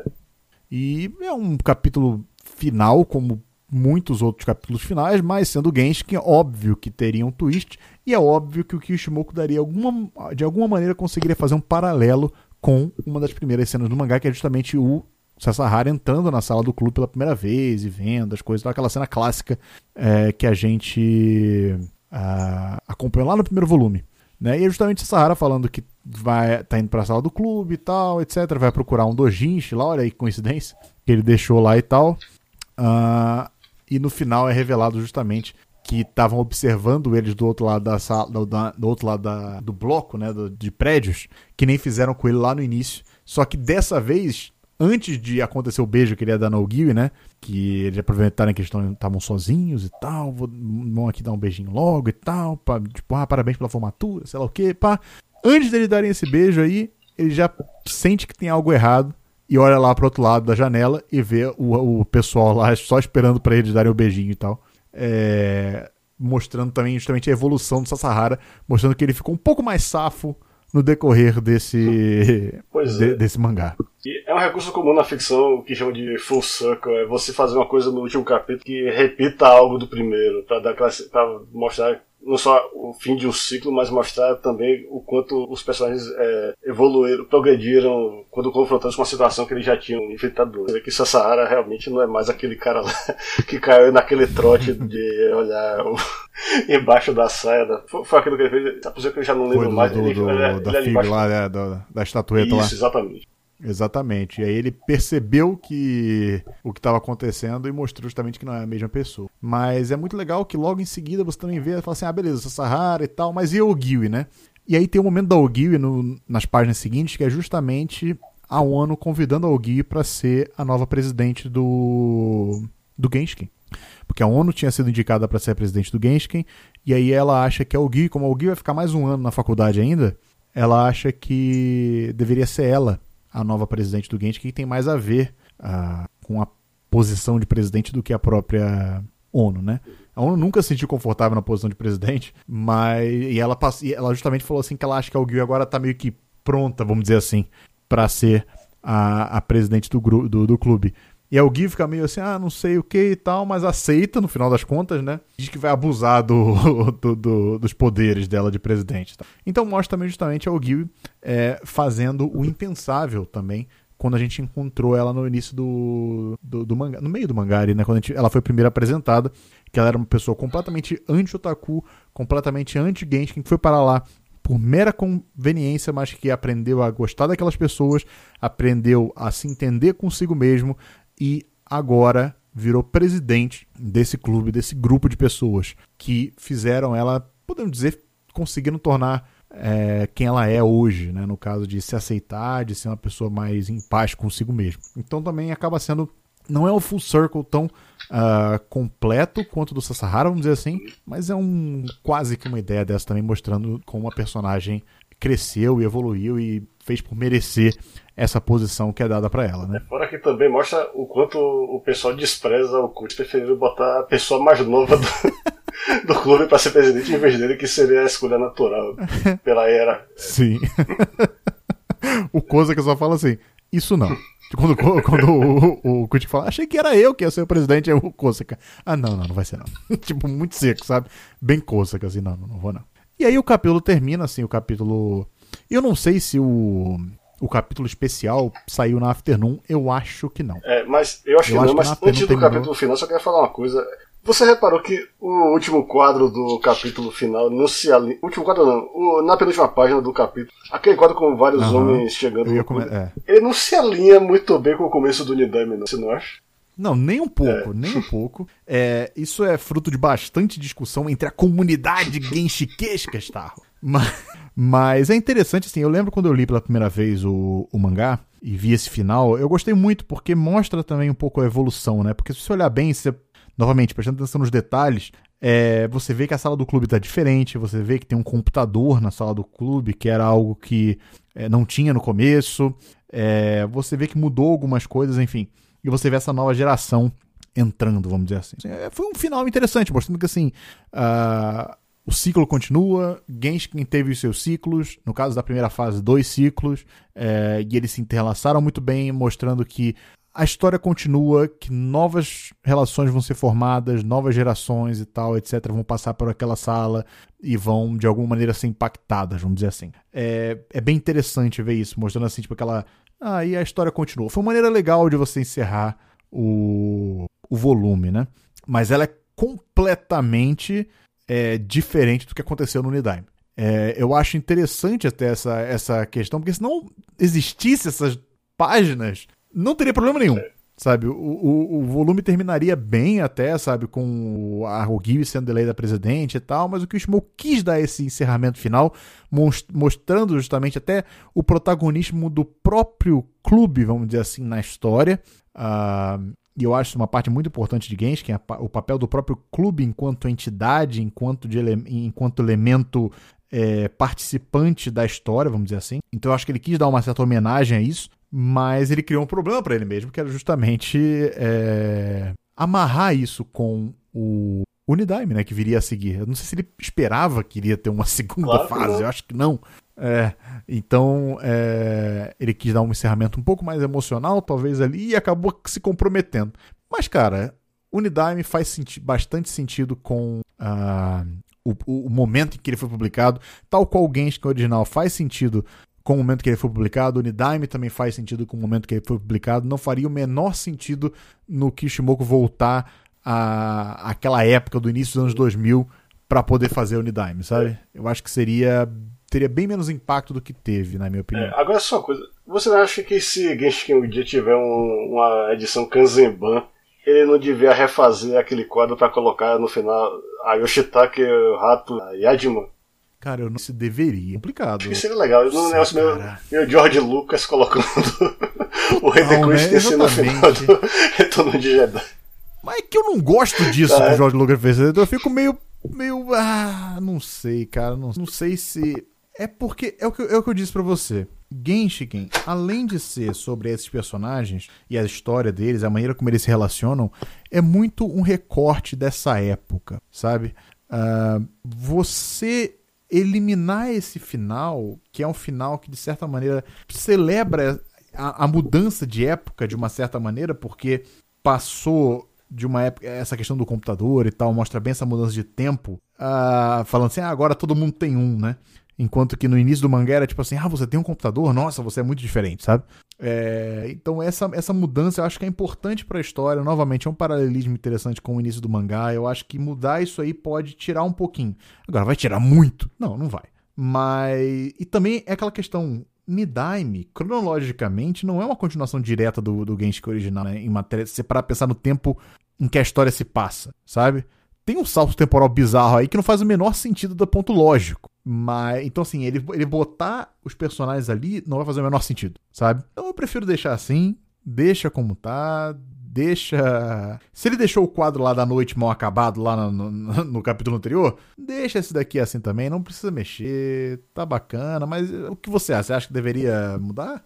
E é um capítulo final, como muitos outros capítulos finais, mas sendo Genshin, é óbvio que teria um twist, e é óbvio que o Kishimoku daria alguma, de alguma maneira conseguiria fazer um paralelo com uma das primeiras cenas do mangá, que é justamente o Sasahara entrando na sala do clube pela primeira vez e vendo as coisas, aquela cena clássica é, que a gente uh, acompanhou lá no primeiro volume. Né? E é justamente Sasahara falando que vai tá indo para a sala do clube e tal, etc. Vai procurar um dojinshi lá, olha aí que coincidência, que ele deixou lá e tal. Uh, e no final é revelado justamente que estavam observando eles do outro lado da sala, do, do outro lado da, do bloco, né, do, de prédios, que nem fizeram com ele lá no início. Só que dessa vez, antes de acontecer o beijo que ele ia dar no Gui, né, que eles aproveitaram que eles estavam sozinhos e tal, vou, vão aqui dar um beijinho logo e tal, pra, tipo, ah, parabéns pela formatura, sei lá o que, pá. Antes deles darem esse beijo aí, ele já sente que tem algo errado e olha lá pro outro lado da janela e vê o, o pessoal lá só esperando para eles darem o beijinho e tal. É, mostrando também justamente a evolução do Sasahara, mostrando que ele ficou um pouco mais safo no decorrer desse, de, é. desse mangá. E é um recurso comum na ficção que chama de full circle, é você fazer uma coisa no último capítulo que repita algo do primeiro, para dar para mostrar não só o fim de um ciclo, mas mostrar também o quanto os personagens é, evoluíram, progrediram quando confrontados com uma situação que eles já tinham enfrentado. Você vê que Sassahara realmente não é mais aquele cara lá [LAUGHS] que caiu naquele trote de olhar o, [LAUGHS] embaixo da saia. Da, foi, foi, aquilo que ele fez, tá que eu já não lembro mais. Do, ele, do, ele, da ele lá, né, da, da estatueta Isso, lá. Isso, exatamente. Exatamente. E aí ele percebeu que o que estava acontecendo e mostrou justamente que não é a mesma pessoa. Mas é muito legal que logo em seguida você também vê fala assim: ah, beleza, Sahara e tal, mas e o Ogiwi, né? E aí tem o momento da Ogiwi no, nas páginas seguintes, que é justamente a ONU convidando a Ogiwi para ser a nova presidente do, do Genshin. Porque a ONU tinha sido indicada para ser a presidente do Genshin, e aí ela acha que a Ogiwi, como a Ogiwi vai ficar mais um ano na faculdade ainda, ela acha que deveria ser ela a nova presidente do Genshin, que tem mais a ver uh, com a posição de presidente do que a própria ONU, né? A ONU nunca se sentiu confortável na posição de presidente, mas e ela, e ela justamente falou assim que ela acha que a Gui agora está meio que pronta, vamos dizer assim, para ser a, a presidente do, do, do clube. E a Gui fica meio assim, ah, não sei o que e tal, mas aceita no final das contas, né? Diz que vai abusar do, [LAUGHS] do, do dos poderes dela de presidente. Tá? Então mostra também justamente a Gui é, fazendo o impensável também quando a gente encontrou ela no início do, do, do mangá, no meio do mangá né? Quando gente, ela foi primeiro apresentada, que ela era uma pessoa completamente anti-otaku, completamente anti-Genshin, que foi para lá por mera conveniência, mas que aprendeu a gostar daquelas pessoas, aprendeu a se entender consigo mesmo, e agora virou presidente desse clube, desse grupo de pessoas que fizeram ela, podemos dizer, conseguindo tornar é, quem ela é hoje, né? no caso de se aceitar, de ser uma pessoa mais em paz consigo mesmo. Então também acaba sendo. Não é o full circle tão uh, completo quanto do Sasahara, vamos dizer assim, mas é um quase que uma ideia dessa também, mostrando como a personagem cresceu e evoluiu e fez por merecer essa posição que é dada para ela, né? É, fora que também mostra o quanto o pessoal despreza o Kurt, preferindo botar a pessoa mais nova do, [LAUGHS] do clube para ser presidente em vez dele, que seria a escolha natural [LAUGHS] pela era. Sim. [LAUGHS] o Koza que só fala assim, isso não. Quando, quando o, o, o fala, achei que era eu que ia ser o presidente, é o Kosaka. Ah, não, não, não vai ser não. tipo, muito seco, sabe? Bem Kosaka, assim, não, não, não vou não. E aí o capítulo termina, assim, o capítulo. Eu não sei se o, o capítulo especial saiu na Afternoon, eu acho que não. É, mas eu acho eu que acho não, que mas antes do terminou... capítulo final, só quero falar uma coisa. Você reparou que o último quadro do capítulo final não se alinha. O último quadro não, o, na penúltima página do capítulo, aquele quadro com vários uhum. homens chegando. Come... É. Ele não se alinha muito bem com o começo do Nidame, não, você não acha? Não, nem um pouco, é. nem um pouco. É, isso é fruto de bastante discussão entre a comunidade [LAUGHS] genshikesca, Starro. Mas, [LAUGHS] mas é interessante, assim, eu lembro quando eu li pela primeira vez o, o mangá e vi esse final, eu gostei muito porque mostra também um pouco a evolução, né? Porque se você olhar bem, você novamente, prestando atenção nos detalhes, é, você vê que a sala do clube está diferente, você vê que tem um computador na sala do clube, que era algo que é, não tinha no começo, é, você vê que mudou algumas coisas, enfim, e você vê essa nova geração entrando, vamos dizer assim. É, foi um final interessante, mostrando que assim. Uh, o ciclo continua, Genshin teve os seus ciclos, no caso da primeira fase, dois ciclos, é, e eles se interlaçaram muito bem, mostrando que a história continua, que novas relações vão ser formadas, novas gerações e tal, etc., vão passar por aquela sala e vão, de alguma maneira, ser impactadas, vamos dizer assim. É, é bem interessante ver isso, mostrando assim, tipo, aquela. Ah, a história continua. Foi uma maneira legal de você encerrar o, o volume, né? Mas ela é completamente é, diferente do que aconteceu no Unidime. É, eu acho interessante até essa, essa questão, porque se não existisse essas páginas, não teria problema nenhum. Sabe, o, o, o, volume terminaria bem até, sabe, com a Roguil sendo eleita presidente e tal, mas o que o Smoke quis dar esse encerramento final, mostrando justamente até o protagonismo do próprio clube, vamos dizer assim, na história. Uh, e eu acho uma parte muito importante de Genshin, é o papel do próprio clube enquanto entidade, enquanto, ele, enquanto elemento é, participante da história, vamos dizer assim. Então eu acho que ele quis dar uma certa homenagem a isso, mas ele criou um problema para ele mesmo, que era justamente é, amarrar isso com o Unidime, né, que viria a seguir. Eu não sei se ele esperava que iria ter uma [LAUGHS] segunda claro fase, eu acho que não. É, então é, ele quis dar um encerramento um pouco mais emocional, talvez ali, e acabou se comprometendo. Mas, cara, Unidime faz senti bastante sentido com uh, o, o, momento em que ele foi publicado, tal qual o Genshin original faz sentido com o momento que ele foi publicado, Unidime também faz sentido com o momento que ele foi publicado, não faria o menor sentido no Kishimoku voltar a aquela época do início dos anos 2000 para poder fazer Unidime, sabe? Eu acho que seria teria bem menos impacto do que teve, na minha opinião. É, agora só uma coisa, você não acha que se Genshin um dia tiver um, uma edição Kanzenban, ele não devia refazer aquele quadro para colocar no final a Yoshitake Rato Yajima? Cara, eu não se deveria. Complicado. Acho que seria legal. Não negócio meu, meu George Lucas colocando [LAUGHS] o Rei né? no final do [LAUGHS] Retorno de Jedi. Mas é que eu não gosto disso tá. que o George Lucas fez. Eu fico meio. meio. Ah, não sei, cara. Não, não sei se. É porque. É o que, é o que eu disse para você. Genshiken, além de ser sobre esses personagens e a história deles, a maneira como eles se relacionam, é muito um recorte dessa época, sabe? Uh, você eliminar esse final, que é um final que de certa maneira celebra a, a mudança de época de uma certa maneira, porque passou de uma época, essa questão do computador e tal, mostra bem essa mudança de tempo, uh, falando assim, ah, agora todo mundo tem um, né? Enquanto que no início do mangá era tipo assim, ah, você tem um computador? Nossa, você é muito diferente, sabe? É, então essa, essa mudança eu acho que é importante para a história. Novamente, é um paralelismo interessante com o início do mangá. Eu acho que mudar isso aí pode tirar um pouquinho. Agora, vai tirar muito? Não, não vai. Mas. E também é aquela questão. Nidaime, cronologicamente, não é uma continuação direta do, do Genshin original, né? Em matéria. Se parar pensar no tempo em que a história se passa, sabe? Tem um salto temporal bizarro aí que não faz o menor sentido do ponto lógico. Mas, então assim, ele, ele botar os personagens ali não vai fazer o menor sentido, sabe? Então eu prefiro deixar assim, deixa como tá, deixa. Se ele deixou o quadro lá da noite mal acabado lá no, no, no, capítulo anterior, deixa esse daqui assim também, não precisa mexer, tá bacana, mas o que você acha? Você acha que deveria mudar?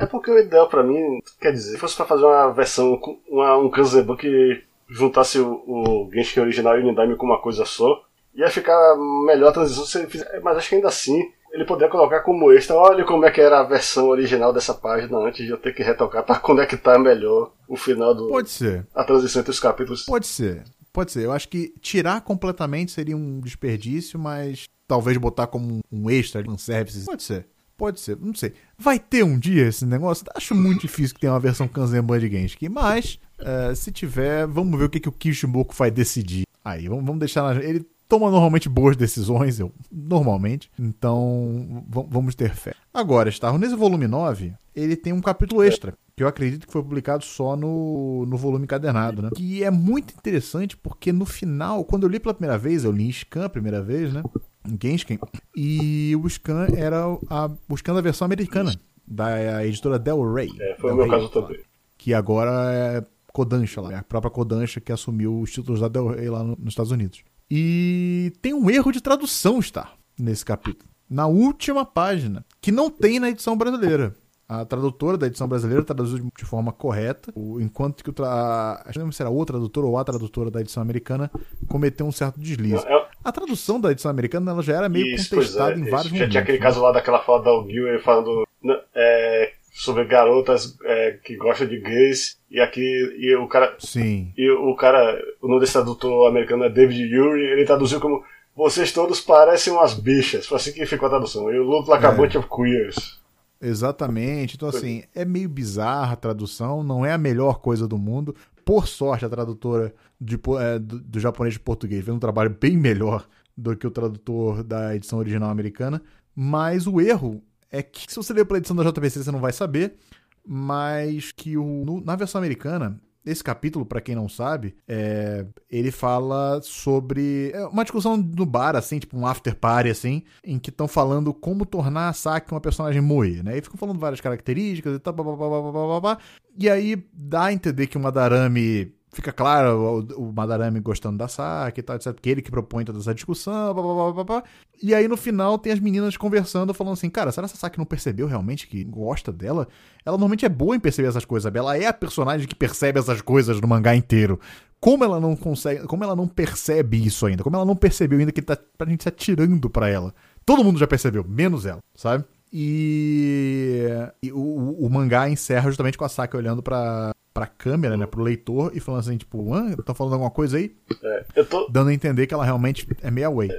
É porque o ideal para mim, quer dizer, se fosse pra fazer uma versão, uma, um Kanzenban que juntasse o, o Genshin original e o Nindime com uma coisa só, ia ficar melhor a transição se ele fizer, mas acho que ainda assim ele poderia colocar como extra, olha como é que era a versão original dessa página antes de eu ter que retocar para [LAUGHS] conectar melhor o final do Pode ser. a transição entre os capítulos. Pode ser. Pode ser. Eu acho que tirar completamente seria um desperdício, mas talvez botar como um extra, um service. Pode ser. Pode ser, não sei. Vai ter um dia esse negócio? Acho muito [LAUGHS] difícil que tenha uma versão Kanzenban de Genshin, mas uh, se tiver, vamos ver o que, que o Kishimoku vai decidir. Aí, vamos, vamos deixar na... Ele toma normalmente boas decisões, eu, normalmente. Então, vamos ter fé. Agora, Star nesse volume 9, ele tem um capítulo extra, que eu acredito que foi publicado só no, no volume encadernado, né? Que é muito interessante porque no final, quando eu li pela primeira vez, eu li em Scan a primeira vez, né? Genshin, e o Scan era a, o Scan da versão americana, da editora Del Rey. É, foi Del o meu Rey, caso também. Que agora é Kodansha lá, é a própria Kodansha que assumiu os títulos da Del Rey lá nos Estados Unidos. E tem um erro de tradução, está nesse capítulo. Na última página, que não tem na edição brasileira. A tradutora da edição brasileira traduziu de forma correta, enquanto que o tra... acho que será o tradutor ou a tradutora da edição americana cometeu um certo deslize. É- a tradução da edição americana ela já era meio Isso, contestada é. em vários já momentos. Já tinha aquele né? caso lá daquela fala da Gil falando. É, sobre garotas é, que gostam de gays. E aqui e o cara. Sim. E o cara, o nome desse tradutor americano é David Yuri, ele traduziu como Vocês todos parecem umas bichas. Foi assim que ficou a tradução. E o Look Like é. a Bunch of Queers. Exatamente. Então, assim, é meio bizarra a tradução, não é a melhor coisa do mundo. Por sorte, a tradutora de, é, do, do, japonês de português fez um trabalho bem melhor do que o tradutor da edição original americana. Mas o erro é que, se você ler pela edição da JPC, você não vai saber. Mas que o, no, na versão americana, esse capítulo, para quem não sabe, é, ele fala sobre é uma discussão no bar, assim, tipo um after party, assim, em que estão falando como tornar a Saki uma personagem moe, né? E ficam falando várias características e tal, blá, blá, blá, blá, blá, blá, E aí dá a entender que o Madarame fica claro o, o Madarame gostando da Saki e tal, etc. Que ele que propõe toda essa discussão, blá, blá, blá, blá. E aí no final tem as meninas conversando, falando assim, cara, será que a Saki não percebeu realmente que gosta dela? Ela normalmente é boa em perceber essas coisas, ela é a personagem que percebe essas coisas no mangá inteiro. Como ela não consegue, como ela não percebe isso ainda? Como ela não percebeu ainda que tá, a gente tá tirando pra ela? Todo mundo já percebeu, menos ela, sabe? E, e o, o, mangá encerra justamente com a Saki olhando pra, pra câmera, né, pro leitor, e falando assim, tipo, ah, tá falando alguma coisa aí? É, eu tô... Dando a entender que ela realmente é meia way.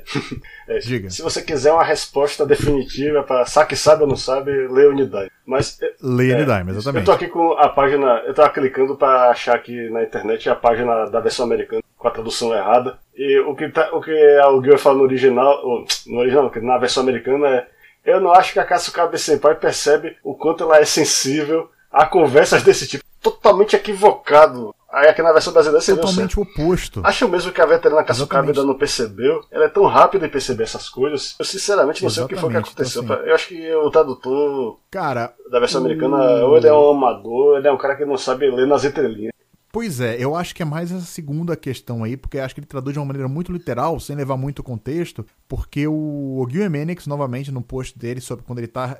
É, Diga. Se você quiser uma resposta definitiva pra Saki sabe ou não sabe, lê Unidade. Mas, lê é, Unidade, exatamente. Eu tô aqui com a página, eu tava clicando pra achar aqui na internet a página da versão americana, com a tradução errada. E o que, tá, o que o Gil fala no original, no original, na versão americana é eu não acho que a Katsukabe Senpai percebe o quanto ela é sensível a conversas desse tipo. Totalmente equivocado. Aí aqui na versão brasileira você Totalmente oposto. Acho mesmo que a veterana Katsukabe ainda não percebeu. Ela é tão rápida em perceber essas coisas. Eu sinceramente não Exatamente, sei o que foi que aconteceu. Então, assim, eu acho que o tradutor cara, da versão o... americana, ou ele é um amador, ele é um cara que não sabe ler nas entrelinhas. Pois é, eu acho que é mais essa segunda questão aí, porque acho que ele traduz de uma maneira muito literal, sem levar muito contexto, porque o Gil Emenix, novamente, no post dele sobre quando ele tá.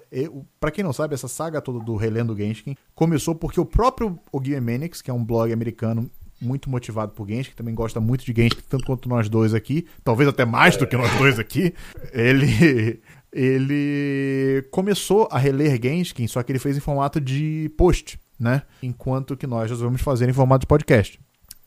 para quem não sabe, essa saga toda do Relendo Genshin começou porque o próprio Gil Emenix, que é um blog americano muito motivado por Genshin, que também gosta muito de Genshin, tanto quanto nós dois aqui, talvez até mais do que nós dois aqui, [LAUGHS] ele ele começou a reler Genshin, só que ele fez em formato de post né? Enquanto que nós vamos fazer em formato de podcast.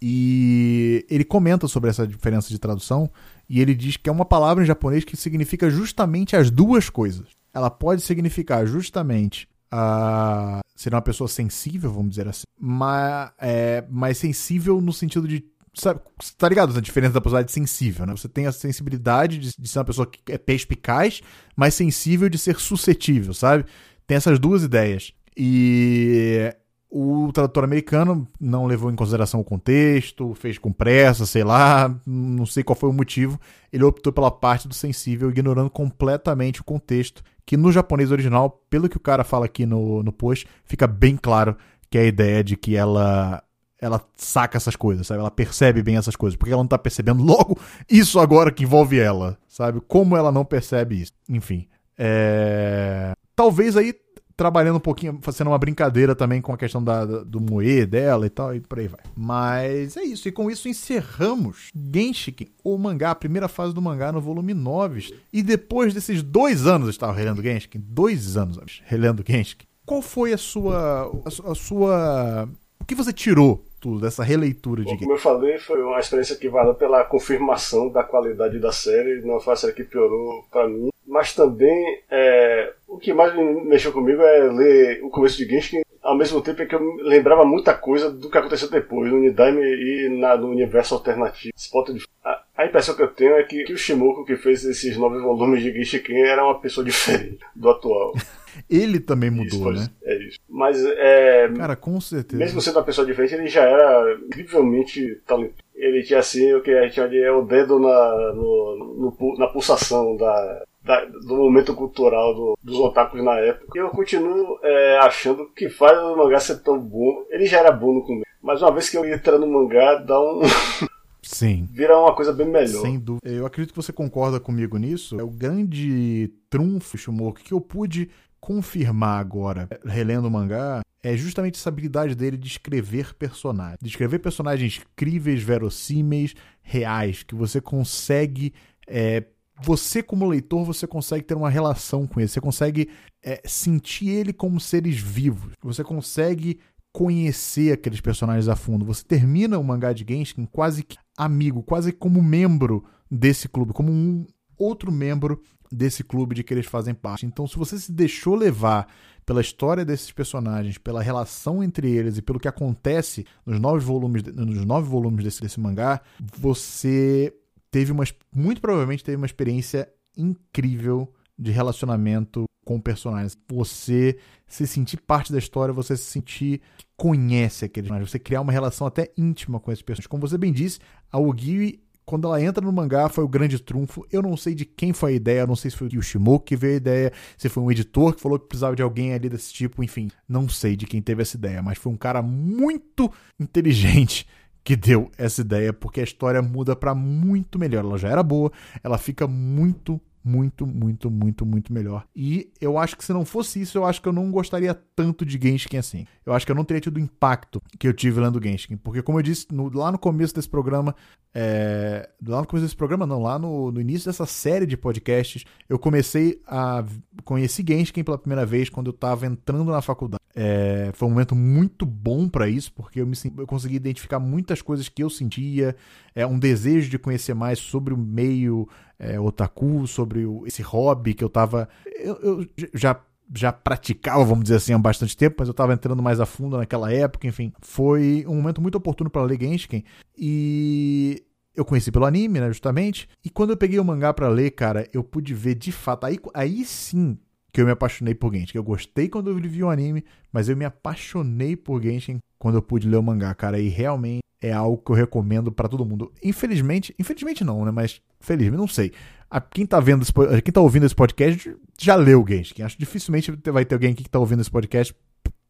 E ele comenta sobre essa diferença de tradução e ele diz que é uma palavra em japonês que significa justamente as duas coisas. Ela pode significar justamente a ser uma pessoa sensível, vamos dizer assim, mas, é, sensível no sentido de sabe, tá ligado? A diferença da personalidade sensível, né? Você tem a sensibilidade de, de, ser uma pessoa que é perspicaz, mas sensível de ser suscetível, sabe? Tem essas duas ideias. E o tradutor americano não levou em consideração o contexto, fez com pressa, sei lá, não sei qual foi o motivo. Ele optou pela parte do sensível, ignorando completamente o contexto, que no japonês original, pelo que o cara fala aqui no, no post, fica bem claro que é a ideia de que ela ela saca essas coisas, sabe? Ela percebe bem essas coisas. Porque ela não tá percebendo logo isso agora que envolve ela, sabe? Como ela não percebe isso. Enfim. É... Talvez aí trabalhando um pouquinho, fazendo uma brincadeira também com a questão da, do moe dela e tal, e por aí vai. Mas é isso, e com isso encerramos Genshiken, o mangá, a primeira fase do mangá no volume 9. E depois desses dois anos eu estava relendo Genshiken, dois anos relendo Genshiken, qual foi a sua, a, a sua... O que você tirou tudo dessa releitura de Bom, Como eu falei, foi uma experiência que valeu pela confirmação da qualidade da série. Não foi a série que piorou para mim. Mas também, é, o que mais mexeu comigo é ler o começo de Genshin, ao mesmo tempo é que eu lembrava muita coisa do que aconteceu depois, no Unidaime e na, no universo alternativo. De... A, a, impressão que eu tenho é que, que o Shimoku, que fez esses nove volumes de Genshin, era uma pessoa [LAUGHS] diferente do atual. [LAUGHS] Ele também mudou, isso, né? É isso. Mas, é, Cara, com certeza. Mesmo sendo uma pessoa diferente, ele já era incrivelmente talentoso. Ele tinha assim o que a gente chama de é o dedo na, no, no, na pulsação da, da, do momento cultural do, dos otakus na época. E eu continuo é, achando que faz o mangá ser tão bom. Ele já era bom no começo, mas uma vez que eu entra no mangá, dá um. [LAUGHS] Sim. Vira uma coisa bem melhor. Sem dúvida. Eu acredito que você concorda comigo nisso. É o grande trunfo, Shumoku, que eu pude confirmar agora, relendo o mangá, é justamente essa habilidade dele de escrever personagens. De escrever personagens críveis, verossímeis, reais, que você consegue. É, você, como leitor, você consegue ter uma relação com ele. Você consegue é, sentir ele como seres vivos. Você consegue conhecer aqueles personagens a fundo. Você termina o mangá de Genshin quase que amigo, quase como membro desse clube, como um outro membro desse clube de que eles fazem parte. Então, se você se deixou levar pela história desses personagens, pela relação entre eles e pelo que acontece nos nove volumes, nos nove volumes desse, desse mangá, você teve uma, muito provavelmente teve uma experiência incrível de relacionamento com personagens. Você se sentir parte da história, você se sentir conhece aqueles personagens, você criar uma relação até íntima com esses personagens. Como você bem disse, a Ogiwi quando ela entra no mangá, foi o grande trunfo. Eu não sei de quem foi a ideia, não sei se foi o Shimoku que veio a ideia, se foi um editor que falou que precisava de alguém ali desse tipo, enfim, não sei de quem teve essa ideia, mas foi um cara muito inteligente que deu essa ideia, porque a história muda para muito melhor. Ela já era boa, ela fica muito, muito, muito, muito, muito melhor. E eu acho que se não fosse isso, eu acho que eu não gostaria tanto de Genshin assim. Eu acho que eu não teria tido o impacto que eu tive lendo Genshin. Porque, como eu disse no, lá no começo desse programa, é, lá no começo desse programa, não, lá no, no, início dessa série de podcasts, eu comecei a conhecer Genshin pela primeira vez quando eu estava entrando na faculdade. É, foi um momento muito bom para isso, porque eu, me, eu consegui identificar muitas coisas que eu sentia, é, um desejo de conhecer mais sobre o meio é, otaku, sobre o, esse hobby que eu tava. Eu, eu, já já praticava, vamos dizer assim, há bastante tempo, mas eu estava entrando mais a fundo naquela época, enfim. Foi um momento muito oportuno para ler Genshin e eu conheci pelo anime, né, justamente. E quando eu peguei o mangá para ler, cara, eu pude ver de fato. Aí, aí sim que eu me apaixonei por Genshin. Eu gostei quando eu vi o anime, mas eu me apaixonei por Genshin quando eu pude ler o mangá, cara. E realmente é algo que eu recomendo para todo mundo. Infelizmente, infelizmente não, né? Mas felizmente, não sei. A, quem tá vendo esse, quem tá ouvindo esse podcast já leu Genshin. Acho que dificilmente vai ter alguém aqui que tá ouvindo esse podcast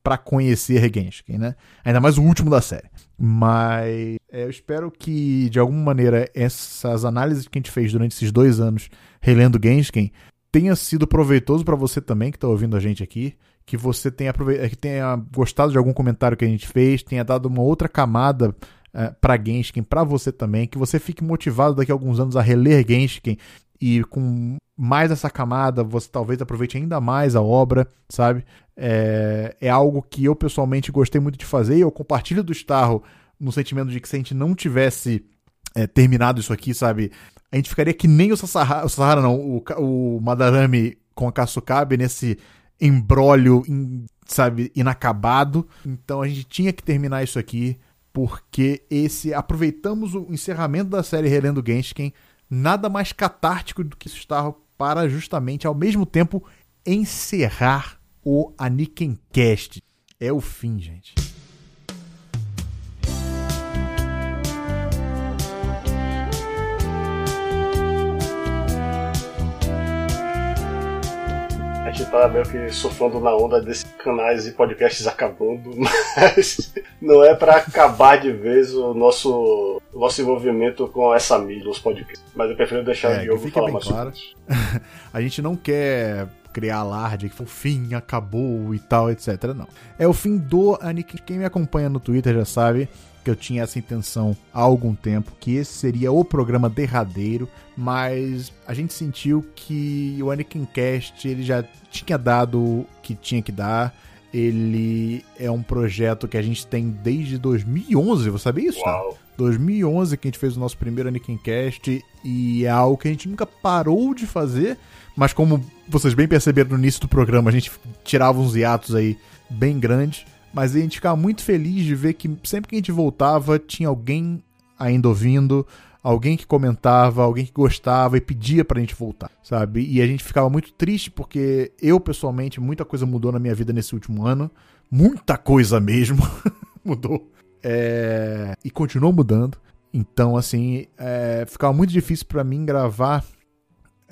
para conhecer Genshin, né? Ainda mais o último da série. Mas é, eu espero que, de alguma maneira, essas análises que a gente fez durante esses dois anos relendo Genshin tenha sido proveitoso para você também que está ouvindo a gente aqui, que você tenha, que tenha gostado de algum comentário que a gente fez, tenha dado uma outra camada é, para Genshin, para você também, que você fique motivado daqui a alguns anos a reler Genshin e com mais essa camada você talvez aproveite ainda mais a obra, sabe? É, é algo que eu pessoalmente gostei muito de fazer e eu compartilho do Starro no sentimento de que se a gente não tivesse é, terminado isso aqui, sabe? A gente ficaria que nem o Sasahara, o Sasahara não, o, o Madarame com a Kasukabe nesse embrólio, sabe, inacabado. Então a gente tinha que terminar isso aqui porque esse aproveitamos o encerramento da série Relendo Genshin, nada mais catártico do que estar para justamente ao mesmo tempo encerrar o Cast. É o fim, gente. Gente tá meio que surfando na onda desses canais e podcasts acabando, [LAUGHS] mas não é para acabar de vez o nosso, o nosso envolvimento com essa mídia, os podcasts. Mas eu prefiro deixar é, o Diogo falar mais claro. [LAUGHS] A gente não quer criar alarde que foi o fim, acabou e tal, etc. Não. É o fim do Anakin. Quem me acompanha no Twitter já sabe que eu tinha essa intenção há algum tempo, que esse seria o programa derradeiro, mas a gente sentiu que o Anakin Cast ele já tinha dado o que tinha que dar. Ele é um projeto que a gente tem desde 2011, você sabia isso? Uau. 2011 que a gente fez o nosso primeiro Anakin Cast e é algo que a gente nunca parou de fazer, mas como vocês bem perceberam no início do programa, a gente tirava uns hiatos aí bem grandes mas a gente ficava muito feliz de ver que sempre que a gente voltava tinha alguém ainda ouvindo, alguém que comentava, alguém que gostava e pedia pra gente voltar, sabe? E a gente ficava muito triste porque eu, pessoalmente, muita coisa mudou na minha vida nesse último ano. Muita coisa mesmo [LAUGHS] mudou. É... E continuou mudando. Então, assim, é... ficava muito difícil para mim gravar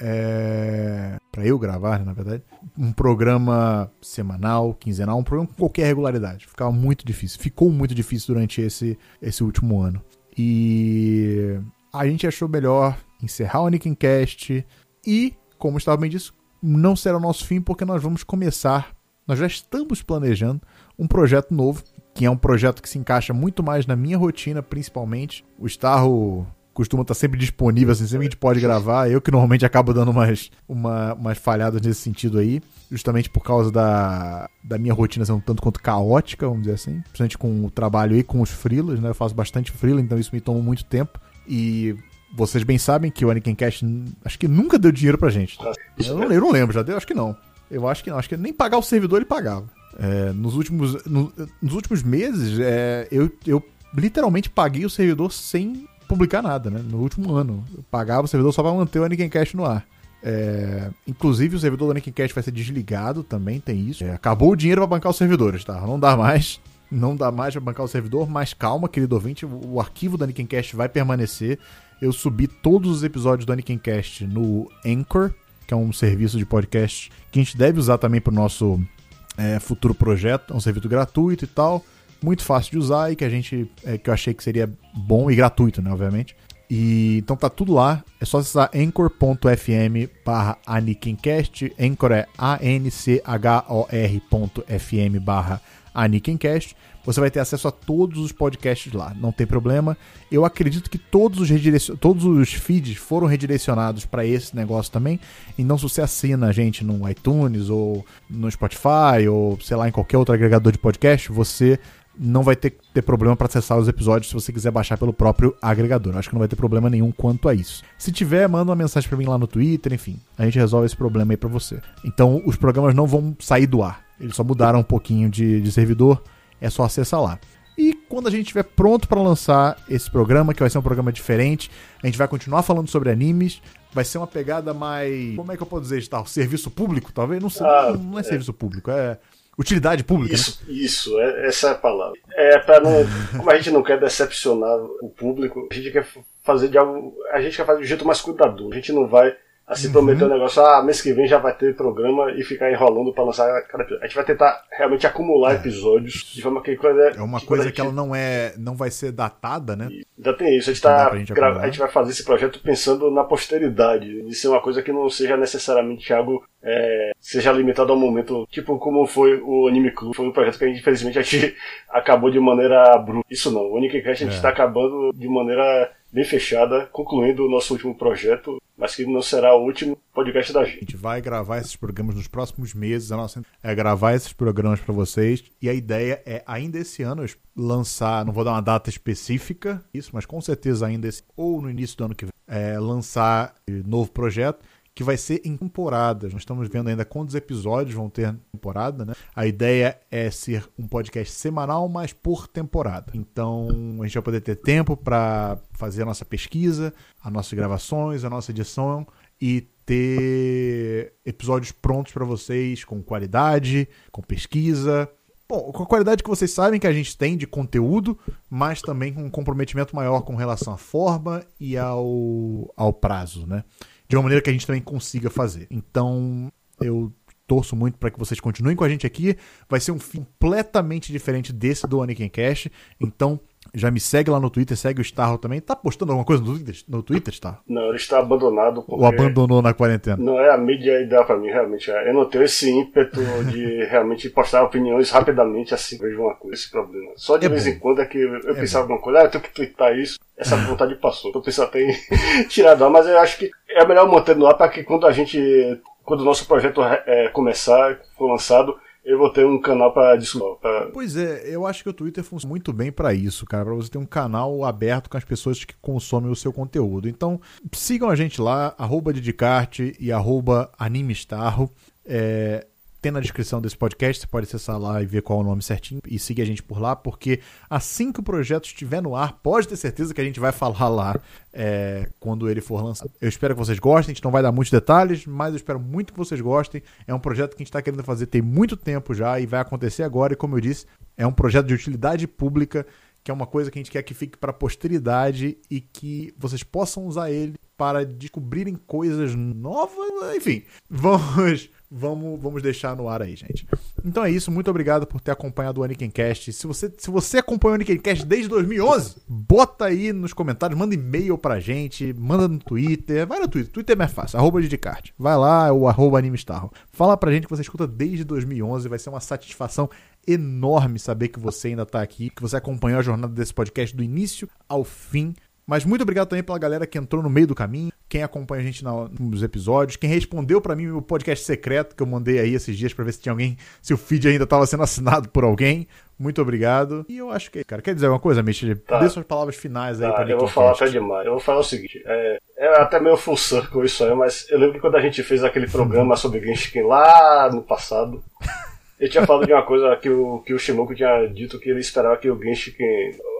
é, para eu gravar, né, na verdade, um programa semanal, quinzenal, um programa com qualquer regularidade. Ficava muito difícil. Ficou muito difícil durante esse, esse último ano. E a gente achou melhor encerrar o Cast e, como estava bem disse, não será o nosso fim porque nós vamos começar, nós já estamos planejando um projeto novo, que é um projeto que se encaixa muito mais na minha rotina, principalmente. O Starro costuma estar sempre disponível, assim, sempre a gente pode gravar. Eu que normalmente acabo dando umas, uma, umas falhadas nesse sentido aí, justamente por causa da, da minha rotina ser um tanto quanto caótica, vamos dizer assim. Principalmente com o trabalho e com os freelas, né? Eu faço bastante freela, então isso me toma muito tempo. E vocês bem sabem que o Anakin Cash acho que nunca deu dinheiro pra gente. Eu não, eu não lembro, já deu? Acho que não. Eu acho que não. Acho que nem pagar o servidor ele pagava. É, nos, últimos, no, nos últimos meses, é, eu, eu literalmente paguei o servidor sem publicar nada, né? No último ano. Eu pagava o servidor só para manter o Anakin Cash no ar. É, inclusive o servidor do Anakin Cash vai ser desligado também, tem isso. É, acabou o dinheiro para bancar os servidores, tá? Não dá mais. Não dá mais para bancar o servidor, mas calma, querido ouvinte, o, arquivo do Anakin vai permanecer. Eu subi todos os episódios do Anakin Cast no Anchor, que é um serviço de podcast que a gente deve usar também para o nosso é, futuro projeto. É um serviço gratuito e tal muito fácil de usar e que a gente é, que eu achei que seria bom e gratuito, né, obviamente. E então tá tudo lá, é só acessar anchor.fm barra Anikincast, Anchor é A-N-C-H-O-R.fm barra Anikincast. Você vai ter acesso a todos os podcasts lá, não tem problema. Eu acredito que todos os, redirecion... todos os feeds foram redirecionados para esse negócio também. Então, se você assina a gente no iTunes ou no Spotify ou sei lá, em qualquer outro agregador de podcast, você não vai ter, ter problema para acessar os episódios se você quiser baixar pelo próprio agregador. acho que não vai ter problema nenhum quanto a isso. Se tiver, manda uma mensagem para mim lá no Twitter, enfim. A gente resolve esse problema aí para você. Então, os programas não vão sair do ar. Eles só mudaram um pouquinho de, de servidor. É só acessar lá. E quando a gente estiver pronto para lançar esse programa, que vai ser um programa diferente, a gente vai continuar falando sobre animes. Vai ser uma pegada mais. Como é que eu posso dizer, tal? Serviço público, talvez? Não sei. Ah, não, não é, é serviço público, é Utilidade pública, isso, né? Isso, é, essa é a palavra. É para não. Como a gente não quer decepcionar o público, a gente quer fazer de algo. A gente quer fazer do jeito mais cuidadoso. A gente não vai Assim, uhum. prometer um negócio, ah, mês que vem já vai ter programa e ficar enrolando pra lançar cada episódio. A gente vai tentar realmente acumular é. episódios de forma que coisa. É uma coisa que ela não é. não vai ser datada, né? Ainda tem isso. A gente, tá, a gente, a gente vai fazer esse projeto pensando na posteridade. De ser uma coisa que não seja necessariamente algo. É, seja limitado ao momento. Tipo como foi o Anime Club. Foi um projeto que a gente, infelizmente, a gente [LAUGHS] acabou de maneira bruta. Isso não. O Unicast a gente está é. acabando de maneira bem fechada, concluindo o nosso último projeto, mas que não será o último podcast da gente. A gente vai gravar esses programas nos próximos meses, a nossa é gravar esses programas para vocês, e a ideia é ainda esse ano lançar, não vou dar uma data específica, isso, mas com certeza ainda esse ou no início do ano que vem, é, lançar novo projeto que vai ser em temporadas. Nós estamos vendo ainda quantos episódios vão ter temporada, né? A ideia é ser um podcast semanal, mas por temporada. Então, a gente vai poder ter tempo para fazer a nossa pesquisa, as nossas gravações, a nossa edição e ter episódios prontos para vocês com qualidade, com pesquisa, Bom, com a qualidade que vocês sabem que a gente tem de conteúdo, mas também com um comprometimento maior com relação à forma e ao, ao prazo, né? De uma maneira que a gente também consiga fazer. Então, eu torço muito para que vocês continuem com a gente aqui. Vai ser um fim completamente diferente desse do Anakin Cash. Então, já me segue lá no Twitter, segue o Starro também. Tá postando alguma coisa no Twitter, no Twitter Starro? Não, ele está abandonado. Ou abandonou na quarentena? Não é a mídia ideal para mim, realmente. Eu não tenho esse ímpeto de [LAUGHS] realmente postar opiniões rapidamente assim. Vejo uma coisa, esse problema. Só de é vez bom. em quando é que eu é pensava alguma coisa, ah, eu tenho que twittar isso. Essa [LAUGHS] vontade passou. Então, eu pensava até em [LAUGHS] tirar do ar, mas eu acho que é melhor manter no ar para que quando a gente. Quando o nosso projeto é, começar, for lançado, eu vou ter um canal para discutir. Pra... Pois é, eu acho que o Twitter funciona muito bem para isso, cara, para você ter um canal aberto com as pessoas que consomem o seu conteúdo. Então, sigam a gente lá, arroba Didicarte e arroba Animestarro. É, tem na descrição desse podcast, você pode acessar lá e ver qual é o nome certinho e seguir a gente por lá, porque assim que o projeto estiver no ar, pode ter certeza que a gente vai falar lá é, quando ele for lançado. Eu espero que vocês gostem, a gente não vai dar muitos detalhes, mas eu espero muito que vocês gostem. É um projeto que a gente está querendo fazer tem muito tempo já e vai acontecer agora, e como eu disse, é um projeto de utilidade pública que é uma coisa que a gente quer que fique para a posteridade e que vocês possam usar ele para descobrirem coisas novas, enfim. Vamos vamos, vamos deixar no ar aí, gente. Então é isso, muito obrigado por ter acompanhado o Anakin Cast. Se você, se você acompanhou o Anakin Cast desde 2011, bota aí nos comentários, manda e-mail pra gente, manda no Twitter, vai no Twitter, Twitter é mais fácil, arroba Didicart. Vai lá, é o arroba Animestarro. Fala pra gente que você escuta desde 2011, vai ser uma satisfação enorme saber que você ainda tá aqui, que você acompanhou a jornada desse podcast do início ao fim Mas muito obrigado também pela galera que entrou no meio do caminho, quem acompanha a gente nos episódios, quem respondeu para mim o podcast secreto que eu mandei aí esses dias para ver se tinha alguém, se o feed ainda estava sendo assinado por alguém. Muito obrigado. E eu acho que, cara, quer dizer alguma coisa, Mitch? Tá. Dê suas palavras finais aí tá, pra Eu vou falar até demais. Eu vou falar o seguinte: é, é até meio full circle isso aí, mas eu lembro que quando a gente fez aquele programa sobre Genshin lá no passado. [LAUGHS] Ele tinha falado de uma coisa que o, que o Shimoku tinha dito que ele esperava que o Genshin,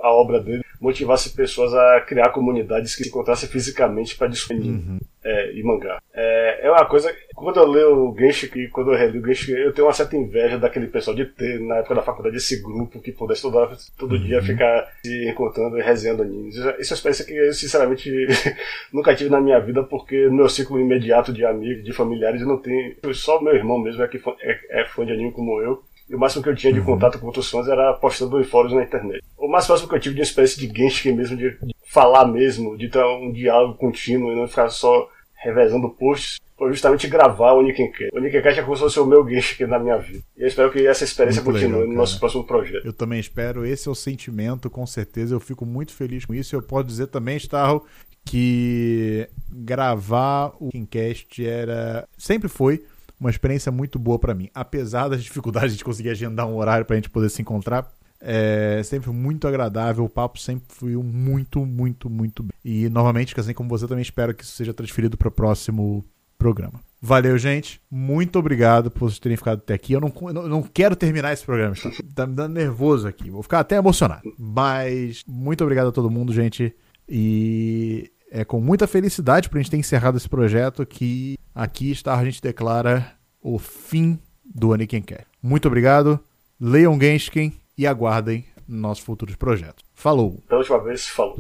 a obra dele, motivasse pessoas a criar comunidades que se encontrassem fisicamente para discutir uhum. É, e mangá. É, é uma coisa. Quando eu leio o Genshin e quando eu reli o Genshin, eu tenho uma certa inveja daquele pessoal de ter, na época da faculdade, esse grupo que pudesse todo, todo dia uhum. ficar se encontrando e resenhando animes. Isso é uma experiência que eu, sinceramente, [LAUGHS] nunca tive na minha vida, porque no meu ciclo imediato de amigos, de familiares, não tenho. Só meu irmão mesmo é que é, é fã de anime como eu. E o máximo que eu tinha de uhum. contato com outros fãs era postando em fóruns na internet. O mais próximo que eu tive de uma espécie de Genshin mesmo, de, de falar mesmo, de ter um diálogo contínuo e não ficar só revezando posts, foi justamente gravar o Nickencast. O Nickencast é como se fosse o meu Genshin na minha vida. E eu espero que essa experiência muito continue legal, no nosso próximo projeto. Eu também espero. Esse é o sentimento, com certeza. Eu fico muito feliz com isso. Eu posso dizer também, Starro, que gravar o Nickencast era... Sempre foi uma experiência muito boa para mim. Apesar das [LAUGHS] dificuldades de conseguir agendar um horário pra gente poder se encontrar, é sempre muito agradável, o papo sempre fluiu muito, muito, muito bem. E novamente, assim como você, também espero que isso seja transferido para o próximo programa. Valeu, gente. Muito obrigado por vocês terem ficado até aqui. Eu não, eu não quero terminar esse programa, tá? tá me dando nervoso aqui. Vou ficar até emocionado. Mas muito obrigado a todo mundo, gente. E é com muita felicidade para a gente ter encerrado esse projeto que aqui está a gente declara o fim do Aniken Quer. Muito obrigado, leiam Genshin e aguardem nossos futuros projetos. Falou! Da última vez, falou.